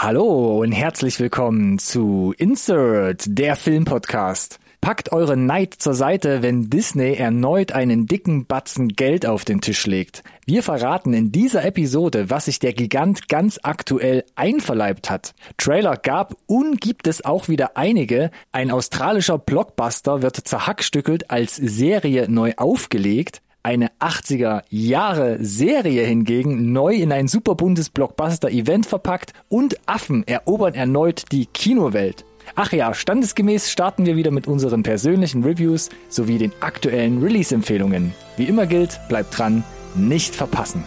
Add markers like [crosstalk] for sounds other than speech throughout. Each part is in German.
Hallo und herzlich willkommen zu Insert, der Filmpodcast. Packt eure Neid zur Seite, wenn Disney erneut einen dicken Batzen Geld auf den Tisch legt. Wir verraten in dieser Episode, was sich der Gigant ganz aktuell einverleibt hat. Trailer gab und gibt es auch wieder einige. Ein australischer Blockbuster wird zerhackstückelt als Serie neu aufgelegt. Eine 80er Jahre Serie hingegen neu in ein superbuntes Blockbuster-Event verpackt und Affen erobern erneut die Kinowelt. Ach ja, standesgemäß starten wir wieder mit unseren persönlichen Reviews sowie den aktuellen Release-Empfehlungen. Wie immer gilt, bleibt dran, nicht verpassen.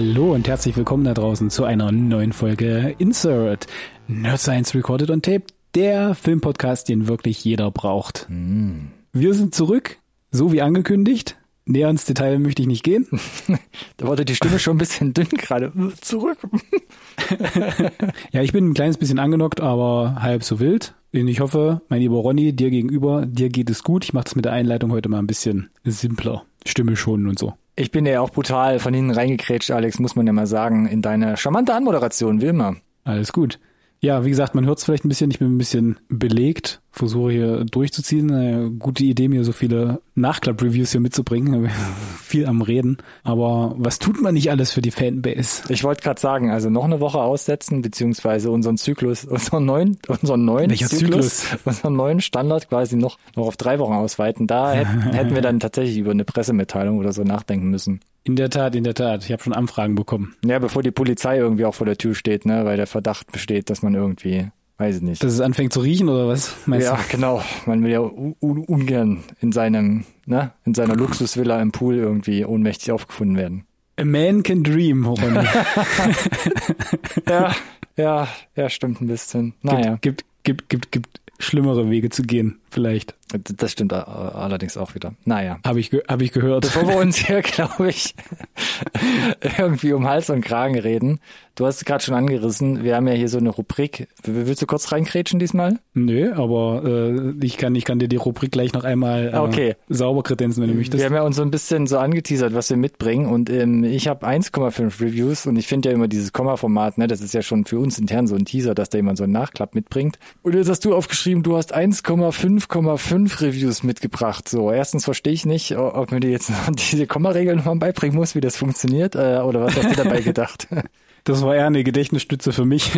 Hallo und herzlich willkommen da draußen zu einer neuen Folge Insert Nerd Science Recorded on Tape, der Filmpodcast, den wirklich jeder braucht. Mm. Wir sind zurück, so wie angekündigt. Näher ins Detail möchte ich nicht gehen. [laughs] da wurde die Stimme schon ein bisschen dünn gerade. Zurück. [laughs] ja, ich bin ein kleines bisschen angenockt, aber halb so wild. Und ich hoffe, mein lieber Ronny, dir gegenüber, dir geht es gut. Ich mache das mit der Einleitung heute mal ein bisschen simpler. Stimme schonen und so. Ich bin ja auch brutal von hinten reingekrätscht, Alex, muss man ja mal sagen, in deine charmante Anmoderation, Wilma. Alles gut. Ja, wie gesagt, man hört es vielleicht ein bisschen, ich bin ein bisschen belegt, versuche hier durchzuziehen. Eine gute Idee, mir so viele Nachklapp-Reviews hier mitzubringen. [laughs] Viel am Reden. Aber was tut man nicht alles für die Fanbase? Ich wollte gerade sagen, also noch eine Woche aussetzen, beziehungsweise unseren Zyklus, unseren neuen, unseren neuen Welcher Zyklus, Zyklus? unseren neuen Standard quasi noch, noch auf drei Wochen ausweiten. Da hätten, [laughs] hätten wir dann tatsächlich über eine Pressemitteilung oder so nachdenken müssen. In der Tat, in der Tat. Ich habe schon Anfragen bekommen. Ja, bevor die Polizei irgendwie auch vor der Tür steht, ne, weil der Verdacht besteht, dass man irgendwie, weiß ich nicht. Dass es anfängt zu riechen oder was? [laughs] Meinst ja, du? genau. Man will ja un ungern in seinem, ne, in seiner Luxusvilla im Pool irgendwie ohnmächtig aufgefunden werden. A man can dream, Ronny. [laughs] [laughs] ja, ja, ja, stimmt ein bisschen. Naja. Gibt, gibt, gibt, gibt schlimmere Wege zu gehen, vielleicht. Das stimmt allerdings auch wieder. Naja. Habe ich, hab ich gehört. Bevor wir uns [laughs] hier, glaube ich, [laughs] irgendwie um Hals und Kragen reden. Du hast es gerade schon angerissen. Wir haben ja hier so eine Rubrik. Willst du kurz reinkrätschen diesmal? Nö, aber äh, ich, kann, ich kann dir die Rubrik gleich noch einmal äh, okay. sauber kredenzen, wenn du möchtest. Wir haben ja uns so ein bisschen so angeteasert, was wir mitbringen. Und ähm, ich habe 1,5 Reviews und ich finde ja immer dieses Komma-Format, ne, das ist ja schon für uns intern so ein Teaser, dass da jemand so einen Nachklapp mitbringt. Und jetzt hast du aufgeschrieben, du hast 1,5 5,5 Reviews mitgebracht. So, erstens verstehe ich nicht, ob mir die jetzt [laughs] diese Komma-Regel nochmal beibringen muss, wie das funktioniert, äh, oder was hast du dabei gedacht? [laughs] [laughs] Das war eher eine Gedächtnisstütze für mich,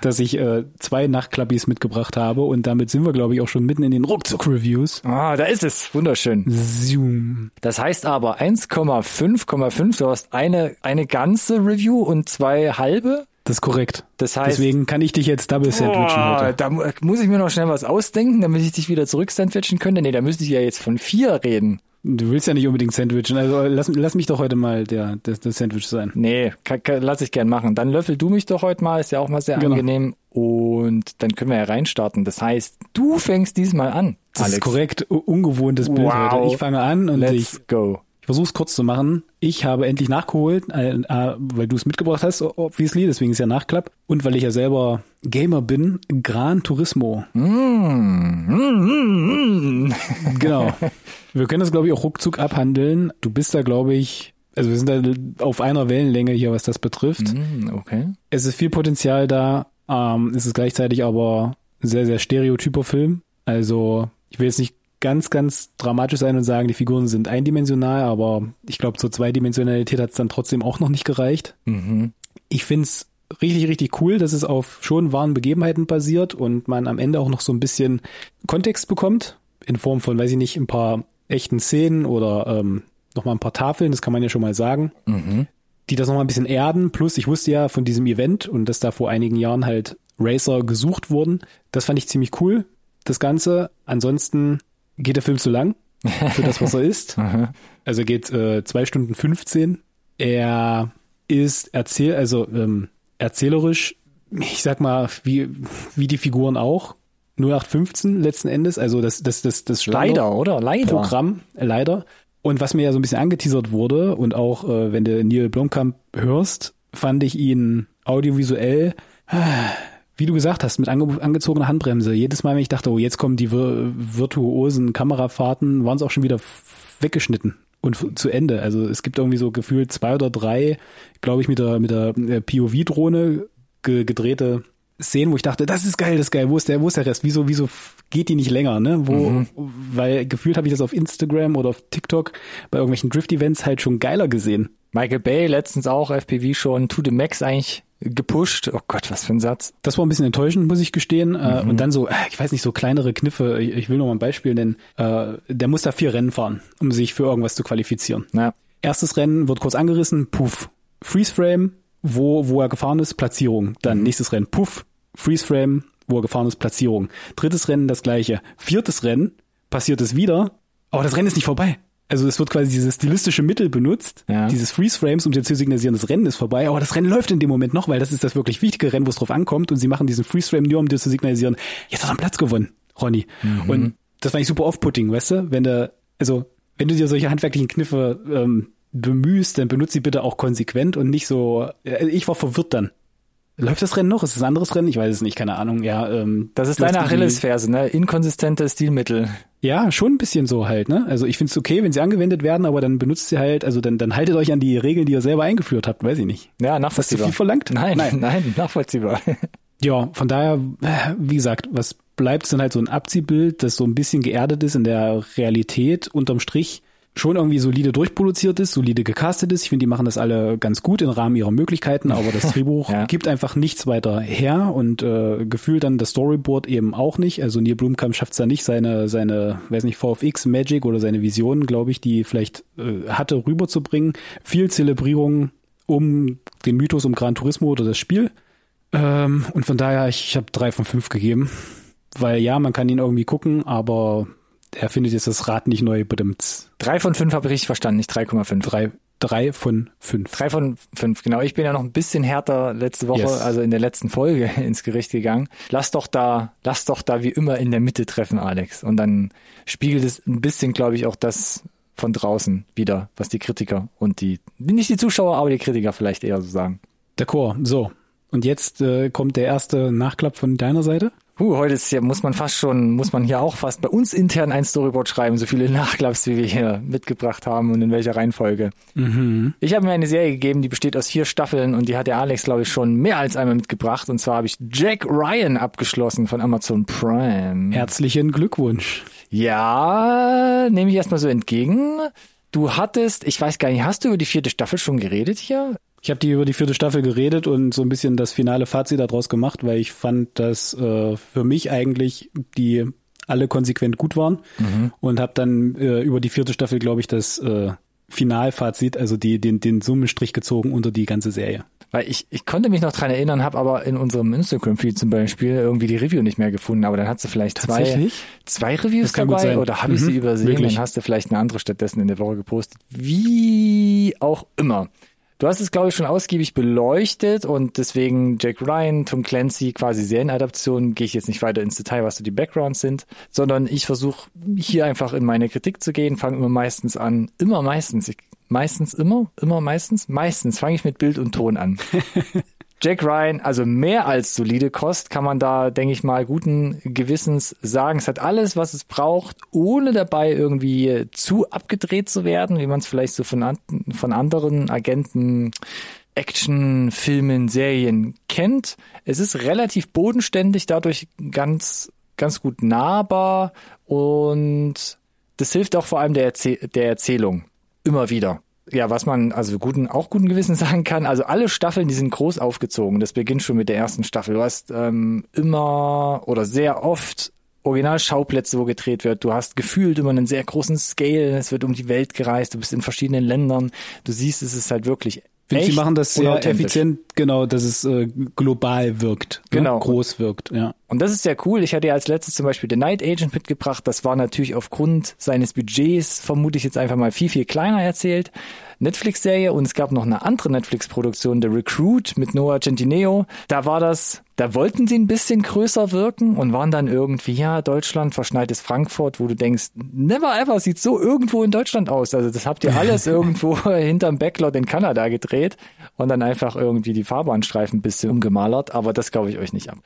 dass ich äh, zwei Nachtklappis mitgebracht habe und damit sind wir, glaube ich, auch schon mitten in den Ruckzuck-Reviews. Ah, da ist es. Wunderschön. Zoom. Das heißt aber 1,5,5, du hast eine, eine ganze Review und zwei halbe das ist korrekt. Das heißt, Deswegen kann ich dich jetzt double sandwichen heute. Da muss ich mir noch schnell was ausdenken, damit ich dich wieder zurück sandwichen könnte. Nee, da müsste ich ja jetzt von vier reden. Du willst ja nicht unbedingt sandwichen, also lass, lass mich doch heute mal der, der, der Sandwich sein. Nee, kann, kann, lass ich gern machen. Dann löffel du mich doch heute mal, ist ja auch mal sehr genau. angenehm. Und dann können wir ja reinstarten. Das heißt, du fängst diesmal an. Das Alex. ist korrekt, ungewohntes Bild wow. heute. Ich fange an und Let's ich go versuche es kurz zu machen. Ich habe endlich nachgeholt, äh, äh, weil du es mitgebracht hast, obviously, deswegen ist ja Nachklapp. Und weil ich ja selber Gamer bin, Gran Turismo. Mm, mm, mm, [laughs] genau. Wir können das, glaube ich, auch ruckzuck abhandeln. Du bist da, glaube ich, also wir sind da auf einer Wellenlänge hier, was das betrifft. Mm, okay. Es ist viel Potenzial da. Ähm, es ist gleichzeitig aber sehr, sehr stereotyper Film. Also ich will jetzt nicht ganz, ganz dramatisch sein und sagen, die Figuren sind eindimensional, aber ich glaube, zur Zweidimensionalität hat es dann trotzdem auch noch nicht gereicht. Mhm. Ich find's richtig, richtig cool, dass es auf schon wahren Begebenheiten basiert und man am Ende auch noch so ein bisschen Kontext bekommt, in Form von, weiß ich nicht, ein paar echten Szenen oder ähm, nochmal ein paar Tafeln, das kann man ja schon mal sagen, mhm. die das nochmal ein bisschen erden. Plus, ich wusste ja von diesem Event und dass da vor einigen Jahren halt Racer gesucht wurden. Das fand ich ziemlich cool, das Ganze. Ansonsten geht der Film zu lang für das, was er [laughs] ist. also geht äh, zwei Stunden 15. Er ist erzähl also ähm, erzählerisch ich sag mal, wie, wie die Figuren auch. 0815 letzten Endes, also das, das, das, das Leider, oder? Leider. Programm, äh, leider. Und was mir ja so ein bisschen angeteasert wurde und auch äh, wenn du Neil Blomkamp hörst, fand ich ihn audiovisuell, äh, wie du gesagt hast, mit ange angezogener Handbremse. Jedes Mal, wenn ich dachte, oh, jetzt kommen die vir virtuosen Kamerafahrten, waren es auch schon wieder weggeschnitten und zu Ende. Also es gibt irgendwie so gefühlt zwei oder drei, glaube ich, mit der, mit der äh, POV-Drohne ge gedrehte Szenen, wo ich dachte, das ist geil, das ist geil, wo ist der, wo ist der Rest? Wieso, wieso geht die nicht länger, ne? Wo, mhm. weil gefühlt habe ich das auf Instagram oder auf TikTok bei irgendwelchen Drift-Events halt schon geiler gesehen. Michael Bay letztens auch FPV schon to the max eigentlich gepusht. Oh Gott, was für ein Satz. Das war ein bisschen enttäuschend, muss ich gestehen. Äh, mhm. Und dann so, äh, ich weiß nicht, so kleinere Kniffe. Ich will noch mal ein Beispiel nennen. Äh, der muss da vier Rennen fahren, um sich für irgendwas zu qualifizieren. Ja. Erstes Rennen wird kurz angerissen, puff. Freeze Frame, wo, wo er gefahren ist, Platzierung. Dann mhm. nächstes Rennen, puff. Freeze Frame, wo er gefahren ist, Platzierung. Drittes Rennen das gleiche. Viertes Rennen passiert es wieder, aber das Rennen ist nicht vorbei. Also es wird quasi dieses stilistische Mittel benutzt, ja. dieses Freeze Frames, um dir zu signalisieren, das Rennen ist vorbei, aber das Rennen läuft in dem Moment noch, weil das ist das wirklich wichtige Rennen, wo es drauf ankommt und sie machen diesen Freeze Frame nur, um dir zu signalisieren, jetzt hat er einen Platz gewonnen, Ronny. Mhm. Und das war nicht super off-putting, weißt du? Wenn du, also, wenn du dir solche handwerklichen Kniffe ähm, bemühst, dann benutzt sie bitte auch konsequent und nicht so, äh, ich war verwirrt dann. Läuft das Rennen noch? Ist es ein anderes Rennen? Ich weiß es nicht, keine Ahnung. Ja, ähm, das ist deine Achillesferse, ne? Inkonsistente Stilmittel. Ja, schon ein bisschen so halt, ne? Also ich finde es okay, wenn sie angewendet werden, aber dann benutzt sie halt, also dann, dann haltet euch an die Regeln, die ihr selber eingeführt habt, weiß ich nicht. Ja, nachvollziehbar. Hast du viel verlangt? Nein, nein, [laughs] nein, nachvollziehbar. [laughs] ja, von daher, wie gesagt, was bleibt, ist dann halt so ein Abziehbild, das so ein bisschen geerdet ist in der Realität unterm Strich schon irgendwie solide durchproduziert ist, solide gecastet ist. Ich finde, die machen das alle ganz gut im Rahmen ihrer Möglichkeiten, aber das Drehbuch [laughs] ja. gibt einfach nichts weiter her und äh, gefühlt dann das Storyboard eben auch nicht. Also Neil Blumkamp schafft es da nicht, seine, seine, weiß nicht, VFX Magic oder seine Visionen, glaube ich, die vielleicht äh, hatte, rüberzubringen. Viel Zelebrierung um den Mythos um Gran Turismo oder das Spiel. Ähm, und von daher, ich, ich habe drei von fünf gegeben. Weil ja, man kann ihn irgendwie gucken, aber er findet jetzt das Rad nicht neu, bedimmt. Drei von fünf habe ich richtig verstanden, nicht 3,5. Drei, drei von fünf. Drei von fünf, genau. Ich bin ja noch ein bisschen härter letzte Woche, yes. also in der letzten Folge [laughs] ins Gericht gegangen. Lass doch da, lass doch da wie immer in der Mitte treffen, Alex. Und dann spiegelt es ein bisschen, glaube ich, auch das von draußen wieder, was die Kritiker und die, nicht die Zuschauer, aber die Kritiker vielleicht eher so sagen. D'accord, so. Und jetzt äh, kommt der erste Nachklapp von deiner Seite. Uh, heute ist ja, muss man fast schon, muss man hier auch fast bei uns intern ein Storyboard schreiben, so viele [laughs] Nachklaps, wie wir hier mitgebracht haben und in welcher Reihenfolge. Mhm. Ich habe mir eine Serie gegeben, die besteht aus vier Staffeln und die hat der Alex, glaube ich, schon mehr als einmal mitgebracht. Und zwar habe ich Jack Ryan abgeschlossen von Amazon Prime. Herzlichen Glückwunsch. Ja, nehme ich erstmal so entgegen. Du hattest, ich weiß gar nicht, hast du über die vierte Staffel schon geredet hier? Ich habe die über die vierte Staffel geredet und so ein bisschen das finale Fazit daraus gemacht, weil ich fand, dass äh, für mich eigentlich die alle konsequent gut waren mhm. und habe dann äh, über die vierte Staffel, glaube ich, das äh, Finalfazit, also die, den, den Summenstrich gezogen unter die ganze Serie. Weil ich, ich konnte mich noch dran erinnern, habe aber in unserem Instagram-Feed zum Beispiel irgendwie die Review nicht mehr gefunden, aber dann hat sie vielleicht zwei, zwei Reviews dabei oder habe ich mhm, sie übersehen, wirklich? dann hast du vielleicht eine andere stattdessen in der Woche gepostet. Wie auch immer. Du hast es, glaube ich, schon ausgiebig beleuchtet und deswegen Jack Ryan, Tom Clancy, quasi Serienadaption, gehe ich jetzt nicht weiter ins Detail, was so die Backgrounds sind, sondern ich versuche hier einfach in meine Kritik zu gehen, fange immer meistens an, immer meistens, ich, meistens immer, immer meistens, meistens fange ich mit Bild und Ton an. [laughs] Jack Ryan, also mehr als solide Kost, kann man da, denke ich mal, guten Gewissens sagen. Es hat alles, was es braucht, ohne dabei irgendwie zu abgedreht zu werden, wie man es vielleicht so von, von anderen Agenten Actionfilmen, Serien kennt. Es ist relativ bodenständig, dadurch ganz, ganz gut nahbar und das hilft auch vor allem der, Erzäh der Erzählung immer wieder ja, was man also guten, auch guten Gewissen [laughs] sagen kann, also alle Staffeln, die sind groß aufgezogen. Das beginnt schon mit der ersten Staffel. Du hast ähm, immer oder sehr oft Originalschauplätze, wo gedreht wird. Du hast gefühlt immer einen sehr großen Scale. Es wird um die Welt gereist. Du bist in verschiedenen Ländern. Du siehst, es ist halt wirklich Finde, sie machen das sehr effizient Genau, dass es äh, global wirkt, ne? Genau. groß wirkt, ja. Und das ist sehr cool. Ich hatte ja als letztes zum Beispiel The Night Agent mitgebracht. Das war natürlich aufgrund seines Budgets, vermute ich jetzt einfach mal viel, viel kleiner erzählt. Netflix-Serie und es gab noch eine andere Netflix-Produktion, The Recruit mit Noah Centineo. Da war das, da wollten sie ein bisschen größer wirken und waren dann irgendwie, ja, Deutschland, verschneites Frankfurt, wo du denkst, never ever sieht so irgendwo in Deutschland aus. Also das habt ihr alles [laughs] irgendwo [laughs] hinterm Backlot in Kanada gedreht und dann einfach irgendwie die Fahrbahnstreifen ein bisschen umgemalert, aber das glaube ich euch nicht ab.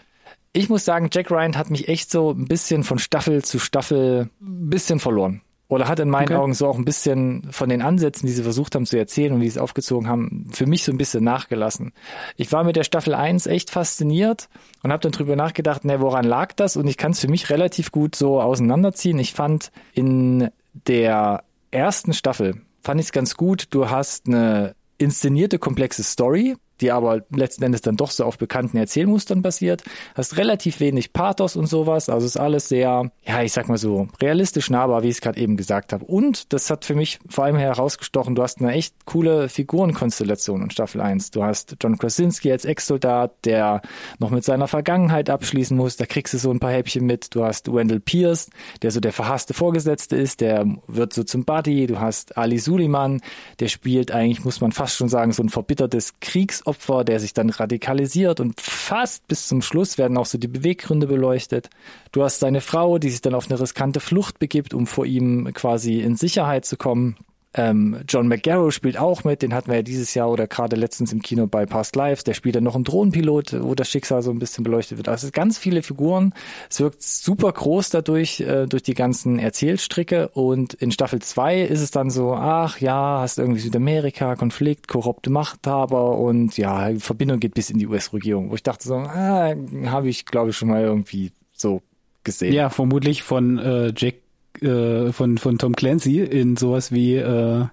Ich muss sagen, Jack Ryan hat mich echt so ein bisschen von Staffel zu Staffel ein bisschen verloren. Oder hat in meinen Okay. Augen so auch ein bisschen von den Ansätzen, die sie versucht haben zu erzählen und wie sie es aufgezogen haben, für mich so ein bisschen nachgelassen. Ich war mit der Staffel 1 echt fasziniert und habe dann drüber nachgedacht, ne, woran lag das? Und ich kann es für mich relativ gut so auseinanderziehen. Ich fand in der ersten Staffel, fand ich es ganz gut, du hast eine inszenierte, komplexe Story, die aber letzten Endes dann doch so auf bekannten Erzählmustern basiert. Hast relativ wenig Pathos und sowas, also ist alles sehr, ja, ich sag mal so, realistisch nahbar, wie ich es gerade eben gesagt habe. Und das hat für mich vor allem herausgestochen, du hast eine echt coole Figurenkonstellation in Staffel 1. Du hast John Krasinski als Ex-Soldat, der noch mit seiner Vergangenheit abschließen muss, da kriegst du so ein paar Häppchen mit. Du hast Wendell Pierce, der so der verhasste Vorgesetzte ist, der wird so zum Buddy. Du hast Ali Suleiman, der spielt eigentlich, muss man fast schon sagen, so ein verbittertes Kriegsopfer, der sich dann radikalisiert und fast bis zum Schluss werden auch so die Beweggründe beleuchtet. Du hast seine Frau, die sich dann auf eine riskante Flucht begibt, um vor ihm quasi in Sicherheit zu kommen. Ähm, John McGarrow spielt auch mit, den hatten wir ja dieses Jahr oder gerade letztens im Kino bei Past Lives. Der spielt dann noch einen Drohnenpilot, wo das Schicksal so ein bisschen beleuchtet wird. Also ganz viele Figuren. Es wirkt super groß dadurch, äh, durch die ganzen Erzählstricke. Und in Staffel 2 ist es dann so, ach ja, hast irgendwie Südamerika, Konflikt, korrupte Machthaber und ja, Verbindung geht bis in die US-Regierung. Wo ich dachte so, ah, habe ich glaube ich schon mal irgendwie so gesehen. Ja, vermutlich von äh, Jack, äh, von, von Tom Clancy in sowas wie äh,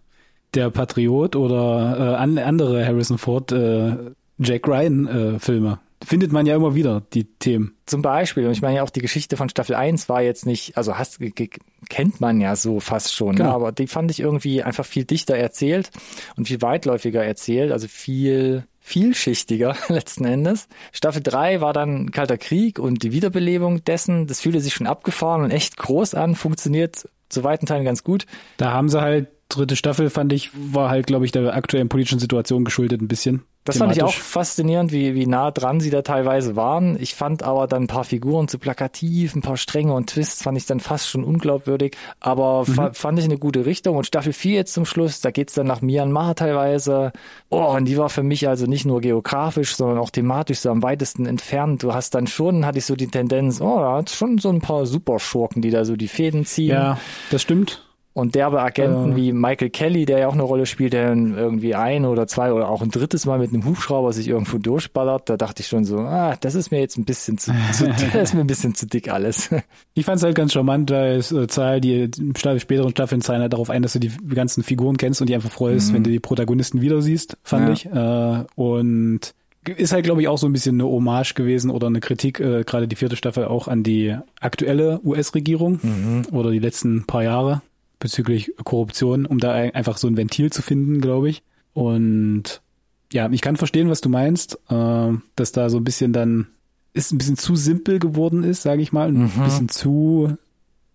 Der Patriot oder äh, an, andere Harrison Ford äh, Jack Ryan äh, Filme. Findet man ja immer wieder, die Themen. Zum Beispiel, und ich meine ja auch die Geschichte von Staffel 1 war jetzt nicht, also hast, kennt man ja so fast schon, Genau. ne? aber die fand ich irgendwie einfach viel dichter erzählt und viel weitläufiger erzählt, also viel vielschichtiger [laughs] letzten Endes. Staffel 3 war dann Kalter Krieg und die Wiederbelebung dessen, das fühlte sich schon abgefahren und echt groß an, funktioniert zu weiten Teilen ganz gut. Da haben sie halt, dritte Staffel fand ich, war halt, glaube ich, der aktuellen politischen Situation geschuldet ein bisschen. Das fand ich auch faszinierend, wie, wie nah dran sie da teilweise waren. Ich fand aber dann ein paar Figuren zu plakativ, ein paar Stränge und Twists fand ich dann fast schon unglaubwürdig. Aber fa fand ich eine gute Richtung. Und Staffel 4 jetzt zum Schluss, da geht's dann nach Myanmar teilweise. Oh, und die war für mich also nicht nur geografisch, sondern auch thematisch so am weitesten entfernt. Du hast dann schon, hatte ich so die Tendenz, oh, da hat schon so ein paar Superschurken, die da so die Fäden ziehen. Ja, das stimmt. Und derbe Agenten Äh. wie Michael Kelly, der ja auch eine Rolle spielt, der dann irgendwie ein oder zwei oder auch ein drittes Mal mit einem Hubschrauber sich irgendwo durchballert, da dachte ich schon so, ah, das ist mir jetzt ein bisschen zu, zu [laughs] das ist mir ein bisschen zu dick alles. Ich fand's halt ganz charmant, weil es äh, zahlt die späteren Staffeln zahlen halt darauf ein, dass du die ganzen Figuren kennst und die einfach freust, wenn du die Protagonisten wieder siehst, fand Ja. ich. Äh, und ist halt, glaube ich, auch so ein bisschen eine Hommage gewesen oder eine Kritik, äh, gerade die vierte Staffel auch an die aktuelle US-Regierung oder die letzten paar Jahre bezüglich Korruption, um da ein- einfach so ein Ventil zu finden, glaube ich. Und ja, ich kann verstehen, was du meinst, äh, dass da so ein bisschen dann ist ein bisschen zu simpel geworden ist, sage ich mal, ein bisschen zu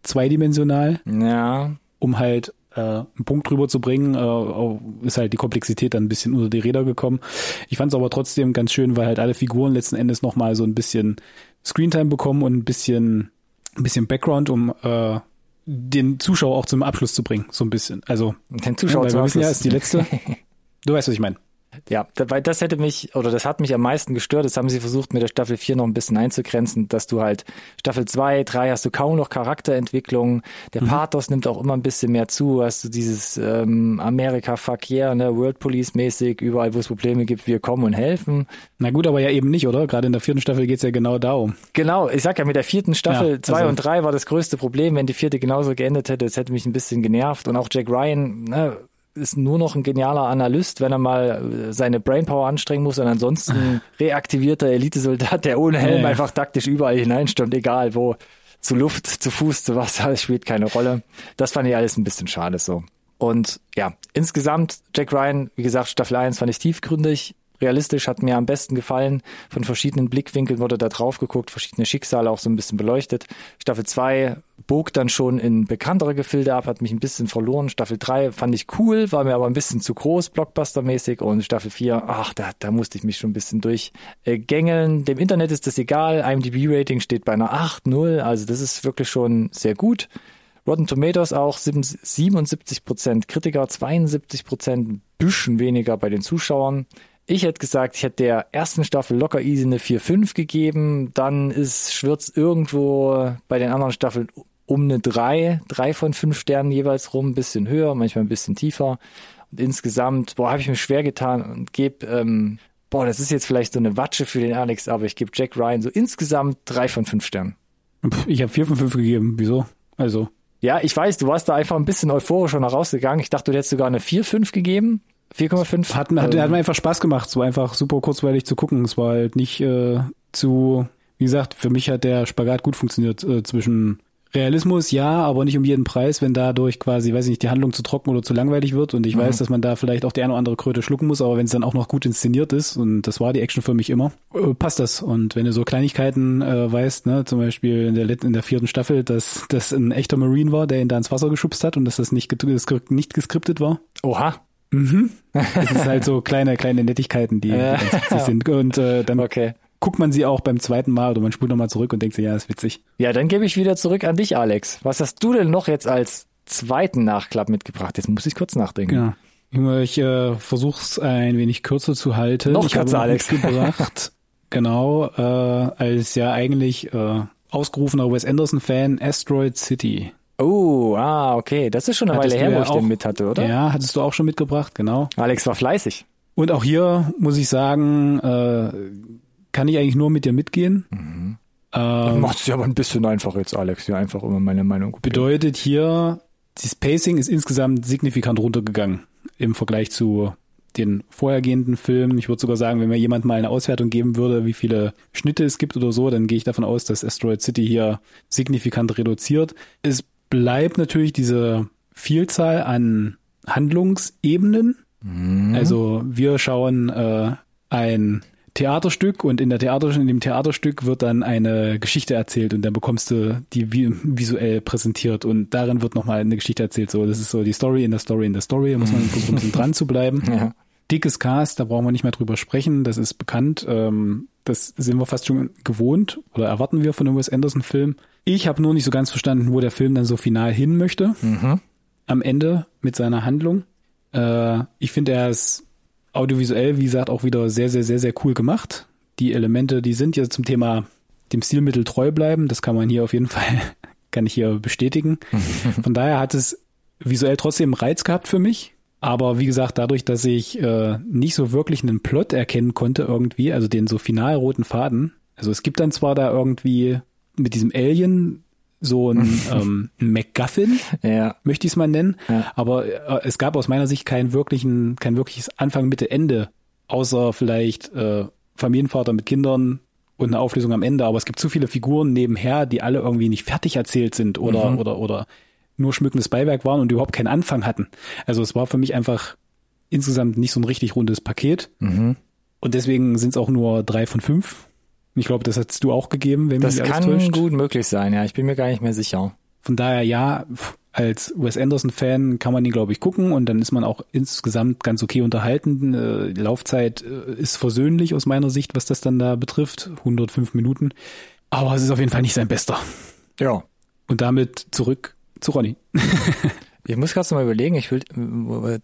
zweidimensional, ja, um halt äh, einen Punkt drüber zu bringen, äh, ist halt die Komplexität dann ein bisschen unter die Räder gekommen. Ich fand es aber trotzdem ganz schön, weil halt alle Figuren letzten Endes nochmal so ein bisschen Screentime bekommen und ein bisschen, ein bisschen Background, um äh, den Zuschauer auch zum Abschluss zu bringen, so ein bisschen. Also, den Zuschauer weil zum wir wissen ja, ist die letzte. [laughs] Du weißt, was ich meine. Ja, weil das hätte mich, oder das hat mich am meisten gestört. Das haben sie versucht, mit der Staffel 4 noch ein bisschen einzugrenzen, dass du halt Staffel 2, 3 hast du kaum noch Charakterentwicklung. Der Pathos nimmt auch immer ein bisschen mehr zu. Hast du dieses ähm, Amerika-Fuck yeah, ne, World Police-mäßig, überall wo es Probleme gibt, wir kommen und helfen. Na gut, aber ja eben nicht, oder? Gerade in der vierten Staffel geht's ja genau darum. Genau, ich sag ja, mit der vierten Staffel Ja, 2 also- und 3 war das größte Problem. Wenn die vierte genauso geendet hätte, das hätte mich ein bisschen genervt. Und auch Jack Ryan ne, ist nur noch ein genialer Analyst, wenn er mal äh, seine Brainpower anstrengen muss. Und ansonsten [laughs] reaktivierter Elitesoldat, der ohne Helm Ja, einfach taktisch überall hineinstürmt, egal wo. Zu Luft, zu Fuß, zu Wasser, es [laughs] spielt keine Rolle. Das fand ich alles ein bisschen schade so. Und ja, insgesamt Jack Ryan, wie gesagt, Staffel 1 fand ich tiefgründig. Realistisch, hat mir am besten gefallen. Von verschiedenen Blickwinkeln wurde da drauf geguckt, verschiedene Schicksale auch so ein bisschen beleuchtet. Staffel 2 bog dann schon in bekanntere Gefilde ab, hat mich ein bisschen verloren. Staffel 3 fand ich cool, war mir aber ein bisschen zu groß, Blockbuster-mäßig. Und Staffel 4, ach, da, da musste ich mich schon ein bisschen durchgängeln. Dem Internet ist das egal. IMDb-Rating steht bei einer 8-0, also das ist wirklich schon sehr gut. Rotten Tomatoes auch 77 Prozent, Kritiker 72 Prozent, bisschen weniger bei den Zuschauern. Ich hätte gesagt, ich hätte der ersten Staffel locker easy eine 4-5 gegeben. Dann ist Schwirz irgendwo bei den anderen Staffeln um eine 3, 3 von 5 Sternen jeweils rum, ein bisschen höher, manchmal ein bisschen tiefer. Und insgesamt, boah, habe ich mir schwer getan und gebe, ähm, boah, das ist jetzt vielleicht so eine Watsche für den Alex, aber ich gebe Jack Ryan so insgesamt 3 von 5 Sternen. Ich habe 4 von 5 gegeben. Wieso? Also. Ja, ich weiß, du warst da einfach ein bisschen euphorischer noch rausgegangen. Ich dachte, du hättest sogar eine 4-5 gegeben. 4,5. Hat, hat, ähm, hat mir einfach Spaß gemacht, so einfach super kurzweilig zu gucken. Es war halt nicht äh, zu, wie gesagt, für mich hat der Spagat gut funktioniert äh, zwischen Realismus, ja, aber nicht um jeden Preis, wenn dadurch quasi, weiß ich nicht, die Handlung zu trocken oder zu langweilig wird. Und ich mhm. weiß, dass man da vielleicht auch die eine oder andere Kröte schlucken muss, aber wenn es dann auch noch gut inszeniert ist, und das war die Action für mich immer, äh, passt das. Und wenn du so Kleinigkeiten äh, weißt, ne, zum Beispiel in der, in der vierten Staffel, dass das ein echter Marine war, der ihn da ins Wasser geschubst hat und dass das nicht, nicht geskriptet war. Oha. Mhm. Das ist halt so kleine, kleine Nettigkeiten, die, die ganz witzig sind. Und äh, dann okay. guckt man sie auch beim zweiten Mal oder man spult nochmal zurück und denkt sich, ja, ist witzig. Ja, dann gebe ich wieder zurück an dich, Alex. Was hast du denn noch jetzt als zweiten Nachklapp mitgebracht? Jetzt muss ich kurz nachdenken. Ja. Ich äh, versuche es ein wenig kürzer zu halten. Noch kürzer, Alex. Gebracht, [laughs] genau, äh, als ja eigentlich äh, ausgerufener Wes Anderson-Fan Asteroid City. Oh, ah, okay. Das ist schon eine hattest Weile her, wo ich auch, den mit hatte, oder? Ja, hattest du auch schon mitgebracht, genau. Alex war fleißig. Und auch hier muss ich sagen, äh, kann ich eigentlich nur mit dir mitgehen. Mhm. Ähm, Macht es ja aber ein bisschen einfach jetzt, Alex. Ja, einfach immer meine Meinung. Kopieren. Bedeutet hier, das Pacing ist insgesamt signifikant runtergegangen im Vergleich zu den vorhergehenden Filmen. Ich würde sogar sagen, wenn mir jemand mal eine Auswertung geben würde, wie viele Schnitte es gibt oder so, dann gehe ich davon aus, dass Asteroid City hier signifikant reduziert. Es bleibt natürlich diese Vielzahl an Handlungsebenen. Mhm. Also wir schauen äh, ein Theaterstück und in der Theater, in dem Theaterstück wird dann eine Geschichte erzählt und dann bekommst du die visuell präsentiert und darin wird nochmal eine Geschichte erzählt. So, das ist so die Story in der Story in der Story, da muss man versuchen, [laughs] dran zu bleiben. Ja. Dickes Cast, da brauchen wir nicht mehr drüber sprechen, das ist bekannt. Ähm, das sind wir fast schon gewohnt oder erwarten wir von einem Wes Anderson-Film. Ich habe nur nicht so ganz verstanden, wo der Film dann so final hin möchte. Mhm. Am Ende mit seiner Handlung. Äh, ich finde, er ist audiovisuell, wie gesagt, auch wieder sehr, sehr, sehr, sehr cool gemacht. Die Elemente, die sind ja zum Thema dem Stilmittel treu bleiben. Das kann man hier auf jeden [laughs] Fall, kann ich hier bestätigen. [laughs] Von daher hat es visuell trotzdem Reiz gehabt für mich. Aber wie gesagt, dadurch, dass ich äh, nicht so wirklich einen Plot erkennen konnte irgendwie, also den so final roten Faden. Also es gibt dann zwar da irgendwie mit diesem Alien so ein [laughs] ähm, MacGuffin, ja. möchte ich es mal nennen. Ja. Aber äh, es gab aus meiner Sicht keinen wirklichen, kein wirkliches Anfang, Mitte, Ende, außer vielleicht äh, Familienvater mit Kindern und eine Auflösung am Ende. Aber es gibt zu viele Figuren nebenher, die alle irgendwie nicht fertig erzählt sind oder mhm. oder oder nur schmückendes Beiwerk waren und überhaupt keinen Anfang hatten. Also es war für mich einfach insgesamt nicht so ein richtig rundes Paket. Mhm. Und deswegen sind es auch nur drei von fünf ich glaube, das hast du auch gegeben, wenn das mich Das kann gut möglich sein, ja. Ich bin mir gar nicht mehr sicher. Von daher, ja, als Wes Anderson-Fan kann man ihn, glaube ich, gucken und dann ist man auch insgesamt ganz okay unterhalten. Äh, die Laufzeit äh, ist versöhnlich aus meiner Sicht, was das dann da betrifft. 105 Minuten. Aber es ist auf jeden Fall nicht sein bester. Ja. Und damit zurück zu Ronny. [laughs] Ich muss gerade mal überlegen, ich will,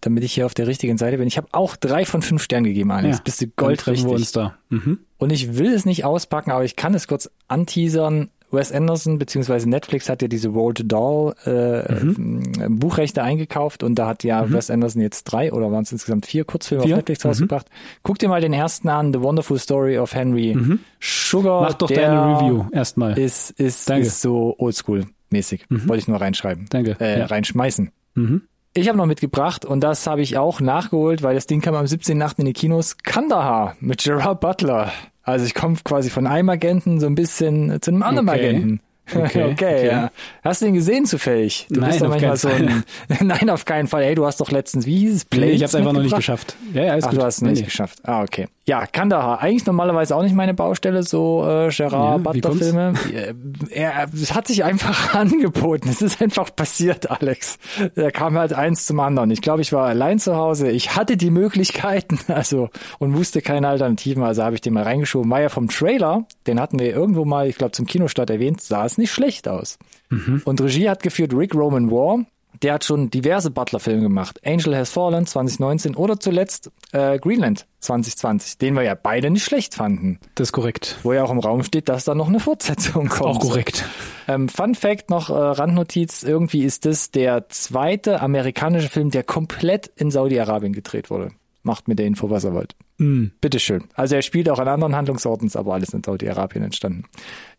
damit ich hier auf der richtigen Seite bin. Ich habe auch drei von fünf Sternen gegeben, Alex. Ja, Bist du goldrichtig. Wir uns da. Mhm. Und ich will es nicht auspacken, aber ich kann es kurz anteasern. Wes Anderson beziehungsweise Netflix hat ja diese Roald Dahl äh, mhm. Buchrechte eingekauft und da hat ja mhm. Wes Anderson jetzt drei oder waren es insgesamt vier Kurzfilme vier? auf Netflix mhm. rausgebracht. Guck dir mal den ersten an, The Wonderful Story of Henry mhm. Sugar. Mach doch deine Review erstmal. Ist ist Danke. ist so Oldschool mäßig. Mhm. Wollte ich nur reinschreiben. Danke. Äh, ja. Reinschmeißen. Mhm. Ich habe noch mitgebracht und das habe ich auch nachgeholt, weil das Ding kam am 17. Nacht in die Kinos. Kandahar mit Gerard Butler. Also ich komme quasi von einem Agenten so ein bisschen zu einem anderen okay. Agenten. [laughs] Okay, okay, okay, ja. Hast du den gesehen zufällig? Du Nein, bist doch manchmal so ein, [laughs] Nein, auf keinen Fall. Hey, du hast doch letztens, wie hieß es? Play? Nee, ich hab's einfach noch nicht geschafft. Ja, ja, ist Ach, gut. du hast es nee, nicht nee. geschafft. Ah, okay. Ja, Kandahar. Eigentlich normalerweise auch nicht meine Baustelle, so äh, Gerard Ja, Butler-Filme. Äh, er, es hat sich einfach [laughs] angeboten. Es ist einfach passiert, Alex. Da kam halt eins zum anderen. Ich glaube, ich war allein zu Hause. Ich hatte die Möglichkeiten, [laughs] also und wusste keine Alternativen. Also habe ich den mal reingeschoben. War ja vom Trailer, den hatten wir irgendwo mal, ich glaube, zum Kinostart erwähnt, sah es nicht schlecht aus. Und Regie hat geführt Rick Roman War. Der hat schon diverse Butler-Filme gemacht. Angel Has Fallen 2019 oder zuletzt äh, Greenland 2020, den wir ja beide nicht schlecht fanden. Das ist korrekt. Wo ja auch im Raum steht, dass da noch eine Fortsetzung kommt. Auch korrekt. Ähm, Fun Fact noch, äh, Randnotiz, irgendwie ist das der zweite amerikanische Film, der komplett in Saudi-Arabien gedreht wurde. Macht mit der Info, was er wollt. Mm. Bitteschön. Also er spielt auch an anderen Handlungsorten, ist aber alles in Saudi-Arabien entstanden.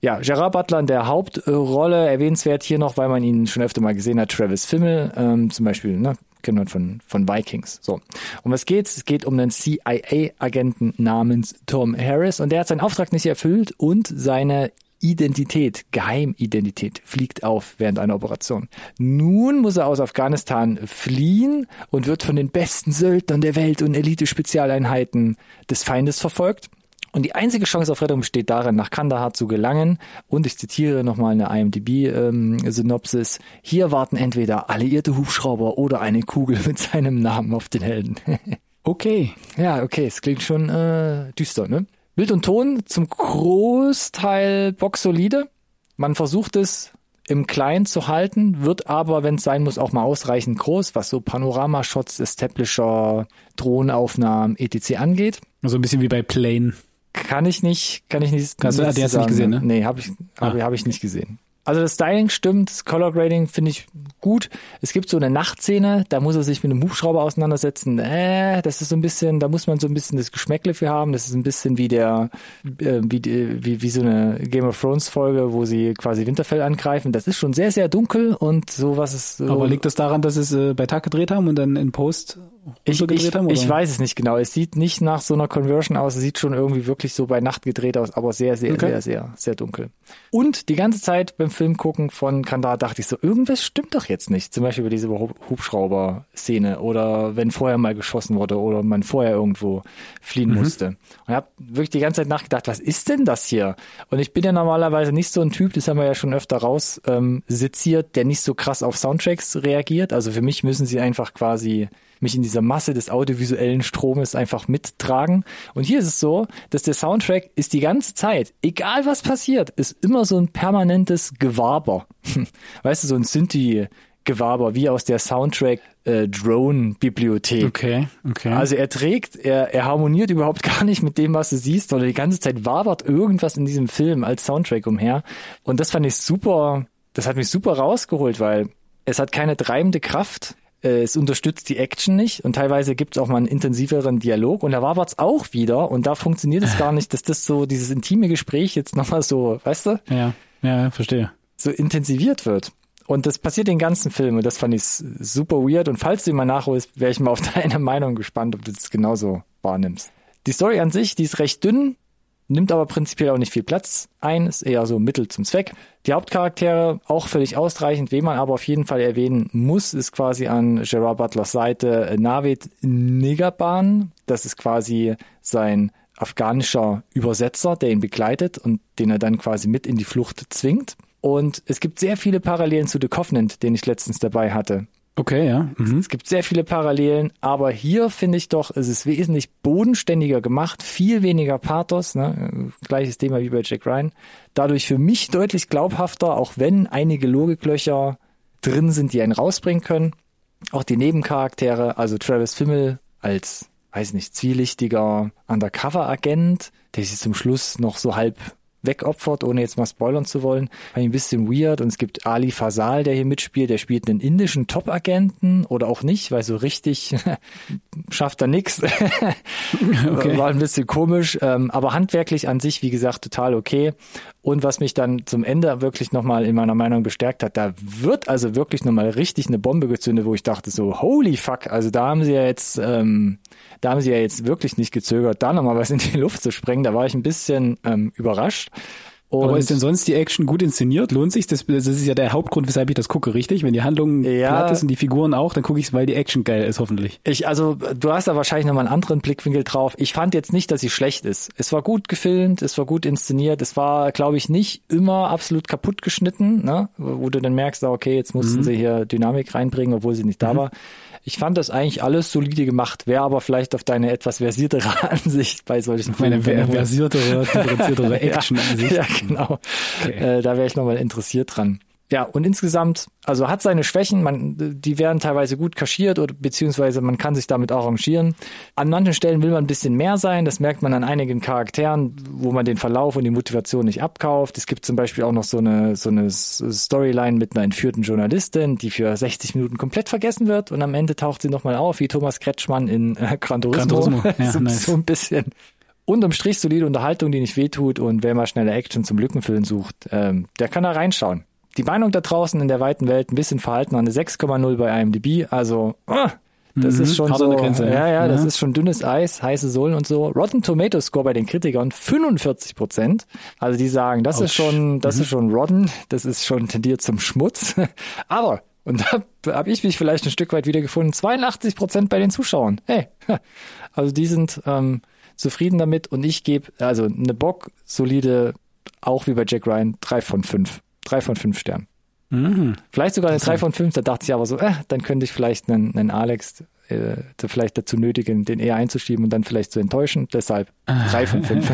Ja, Gerard Butler in der Hauptrolle, erwähnenswert hier noch, weil man ihn schon öfter mal gesehen hat, Travis Fimmel, ähm, zum Beispiel, ne, kennt man von, von Vikings. So. Um was geht's? Es geht um einen CIA-Agenten namens Tom Harris und der hat seinen Auftrag nicht erfüllt und seine Identität, Geheimidentität, fliegt auf während einer Operation. Nun muss er aus Afghanistan fliehen und wird von den besten Söldnern der Welt und Elite-Spezialeinheiten des Feindes verfolgt. Und die einzige Chance auf Rettung besteht darin, nach Kandahar zu gelangen. Und ich zitiere nochmal eine IMDb-Synopsis. Hier warten entweder alliierte Hubschrauber oder eine Kugel mit seinem Namen auf den Helden. [laughs] Okay. ja, okay, es klingt schon äh, düster, ne? Bild und Ton zum Großteil boxsolide. Man versucht es im Kleinen zu halten, wird aber, wenn es sein muss, auch mal ausreichend groß, was so Panoramashots, Establisher, Drohnenaufnahmen, etc. angeht. So ein bisschen wie bei Plane. Kann ich nicht, kann ich nicht. Hast du- nichts die hast du nicht gesehen, ne? Nee, habe ich, hab, Ah. hab ich nicht gesehen. Also das Styling stimmt, das Color Grading finde ich gut. Es gibt so eine Nachtszene, da muss er sich mit einem Hubschrauber auseinandersetzen. Äh, das ist so ein bisschen, da muss man so ein bisschen das Geschmäckle für haben. Das ist ein bisschen wie der, äh, wie, wie, wie so eine Game of Thrones Folge, wo sie quasi Winterfell angreifen. Das ist schon sehr, sehr dunkel und sowas ist so. Aber liegt das daran, dass sie es äh, bei Tag gedreht haben und dann in Post Ich, ich, haben? Ich weiß es nicht genau. Es sieht nicht nach so einer Conversion aus. Es sieht schon irgendwie wirklich so bei Nacht gedreht aus, aber sehr, sehr, Okay. sehr, sehr, sehr dunkel. Und die ganze Zeit beim Film gucken von Kandahar dachte ich so, irgendwas stimmt doch jetzt nicht. Zum Beispiel bei dieser Hub- Hubschrauber-Szene oder wenn vorher mal geschossen wurde oder man vorher irgendwo fliehen Mhm. musste. Und ich habe wirklich die ganze Zeit nachgedacht, was ist denn das hier? Und ich bin ja normalerweise nicht so ein Typ, das haben wir ja schon öfter raus ähm, seziert, der nicht so krass auf Soundtracks reagiert. Also für mich müssen sie einfach quasi mich in dieser Masse des audiovisuellen Stromes einfach mittragen. Und hier ist es so, dass der Soundtrack ist die ganze Zeit, egal was passiert, ist immer so ein permanentes Gewaber. [laughs] Weißt du, so ein Synthi-Gewaber, wie aus der Soundtrack äh, Drone-Bibliothek. Okay, okay. Also er trägt, er, er harmoniert überhaupt [laughs] gar nicht mit dem, was du siehst, sondern die ganze Zeit wabert irgendwas in diesem Film als Soundtrack umher. Und das fand ich super, das hat mich super rausgeholt, weil es hat keine treibende Kraft. Äh, Es unterstützt die Action nicht und teilweise gibt es auch mal einen intensiveren Dialog und da wabert's auch wieder und da funktioniert es gar nicht, dass das so, dieses intime Gespräch jetzt nochmal so, weißt du, ja, ja, verstehe. so intensiviert wird. Und das passiert den ganzen Film und das fand ich super weird. Und falls du ihn mal nachholst, wäre ich mal auf [laughs] deine Meinung gespannt, ob du das genauso wahrnimmst. Die Story an sich, die ist recht dünn, nimmt aber prinzipiell auch nicht viel Platz ein, ist eher so Mittel zum Zweck. Die Hauptcharaktere auch völlig ausreichend. Wen man aber auf jeden Fall erwähnen muss, ist quasi an Gerard Butlers Seite äh, Navid Nigaban. Das ist quasi sein afghanischer Übersetzer, der ihn begleitet und den er dann quasi mit in die Flucht zwingt. Und es gibt sehr viele Parallelen zu The Covenant, den ich letztens dabei hatte. Okay, ja. Mhm. Es gibt sehr viele Parallelen, aber hier finde ich doch, es ist wesentlich bodenständiger gemacht, viel weniger Pathos, ne? gleiches Thema wie bei Jack Ryan. Dadurch für mich deutlich glaubhafter, auch wenn einige Logiklöcher drin sind, die einen rausbringen können. Auch die Nebencharaktere, also Travis Fimmel als, weiß nicht, zwielichtiger Undercover-Agent, der sich zum Schluss noch so halb wegopfert, ohne jetzt mal spoilern zu wollen. Fand ich ein bisschen weird. Und es gibt Ali Fasal, der hier mitspielt. Der spielt einen indischen Top-Agenten oder auch nicht, weil so richtig [laughs] schafft er nix. [laughs] Okay. War ein bisschen komisch, ähm, aber handwerklich an sich, wie gesagt, total okay. Und was mich dann zum Ende wirklich nochmal in meiner Meinung bestärkt hat, da wird also wirklich nochmal richtig eine Bombe gezündet, wo ich dachte so, holy fuck, also da haben sie ja jetzt, ähm, da haben sie ja jetzt wirklich nicht gezögert, da nochmal was in die Luft zu sprengen. Da war ich ein bisschen ähm, überrascht. Und Aber ist denn sonst die Action gut inszeniert? Lohnt sich? Das, das ist ja der Hauptgrund, weshalb ich das gucke, richtig? Wenn die Handlung Ja. platt ist und die Figuren auch, dann gucke ich es, weil die Action geil ist, hoffentlich. Ich, also, du hast da wahrscheinlich nochmal einen anderen Blickwinkel drauf. Ich fand jetzt nicht, dass sie schlecht ist. Es war gut gefilmt, es war gut inszeniert, es war, glaube ich, nicht immer absolut kaputt geschnitten, ne? wo du dann merkst, okay, jetzt mussten sie hier Dynamik reinbringen, obwohl sie nicht da war. Ich fand das eigentlich alles solide gemacht, wäre aber vielleicht auf deine etwas versiertere [laughs] Ansicht bei solchen Meine Filmen. ver- versiertere, differenziertere Action [laughs] ja. Ja, genau. Okay. Äh, da wäre ich nochmal interessiert dran. Ja, und insgesamt, also hat seine Schwächen, man, die werden teilweise gut kaschiert oder beziehungsweise man kann sich damit arrangieren. An manchen Stellen will man ein bisschen mehr sein, das merkt man an einigen Charakteren, wo man den Verlauf und die Motivation nicht abkauft. Es gibt zum Beispiel auch noch so eine, so eine Storyline mit einer entführten Journalistin, die für 60 Minuten komplett vergessen wird und am Ende taucht sie nochmal auf, wie Thomas Kretschmann in äh, Gran Turismo. Gran Turismo, ja, [laughs] so, nice. so ein bisschen. Unterm Strich solide Unterhaltung, die nicht wehtut und wer mal schnelle Action zum Lückenfüllen sucht, ähm, der kann da reinschauen. Die Meinung da draußen in der weiten Welt ein bisschen verhalten, eine 6,0 bei IMDb, also ah, das Mhm, ist schon so, Grenze, ja, ja. ja, das ist schon dünnes Eis, heiße Sohlen und so. Rotten Tomato Score bei den Kritikern 45 Prozent. Also die sagen, das ist Autsch. schon, Mhm. das ist schon rotten, das ist schon tendiert zum Schmutz. [laughs] Aber und da habe ich mich vielleicht ein Stück weit wiedergefunden. 82 Prozent bei den Zuschauern. Hey, [laughs] also die sind ähm, zufrieden damit und ich gebe also eine Bock solide, auch wie bei Jack Ryan, drei von fünf, drei von fünf Sternen. Mhm. Vielleicht sogar eine drei von fünf. Da dachte ich aber so, äh, dann könnte ich vielleicht einen, einen Alex äh, vielleicht dazu nötigen, den eher einzuschieben und dann vielleicht zu enttäuschen. Deshalb drei von [laughs] fünf.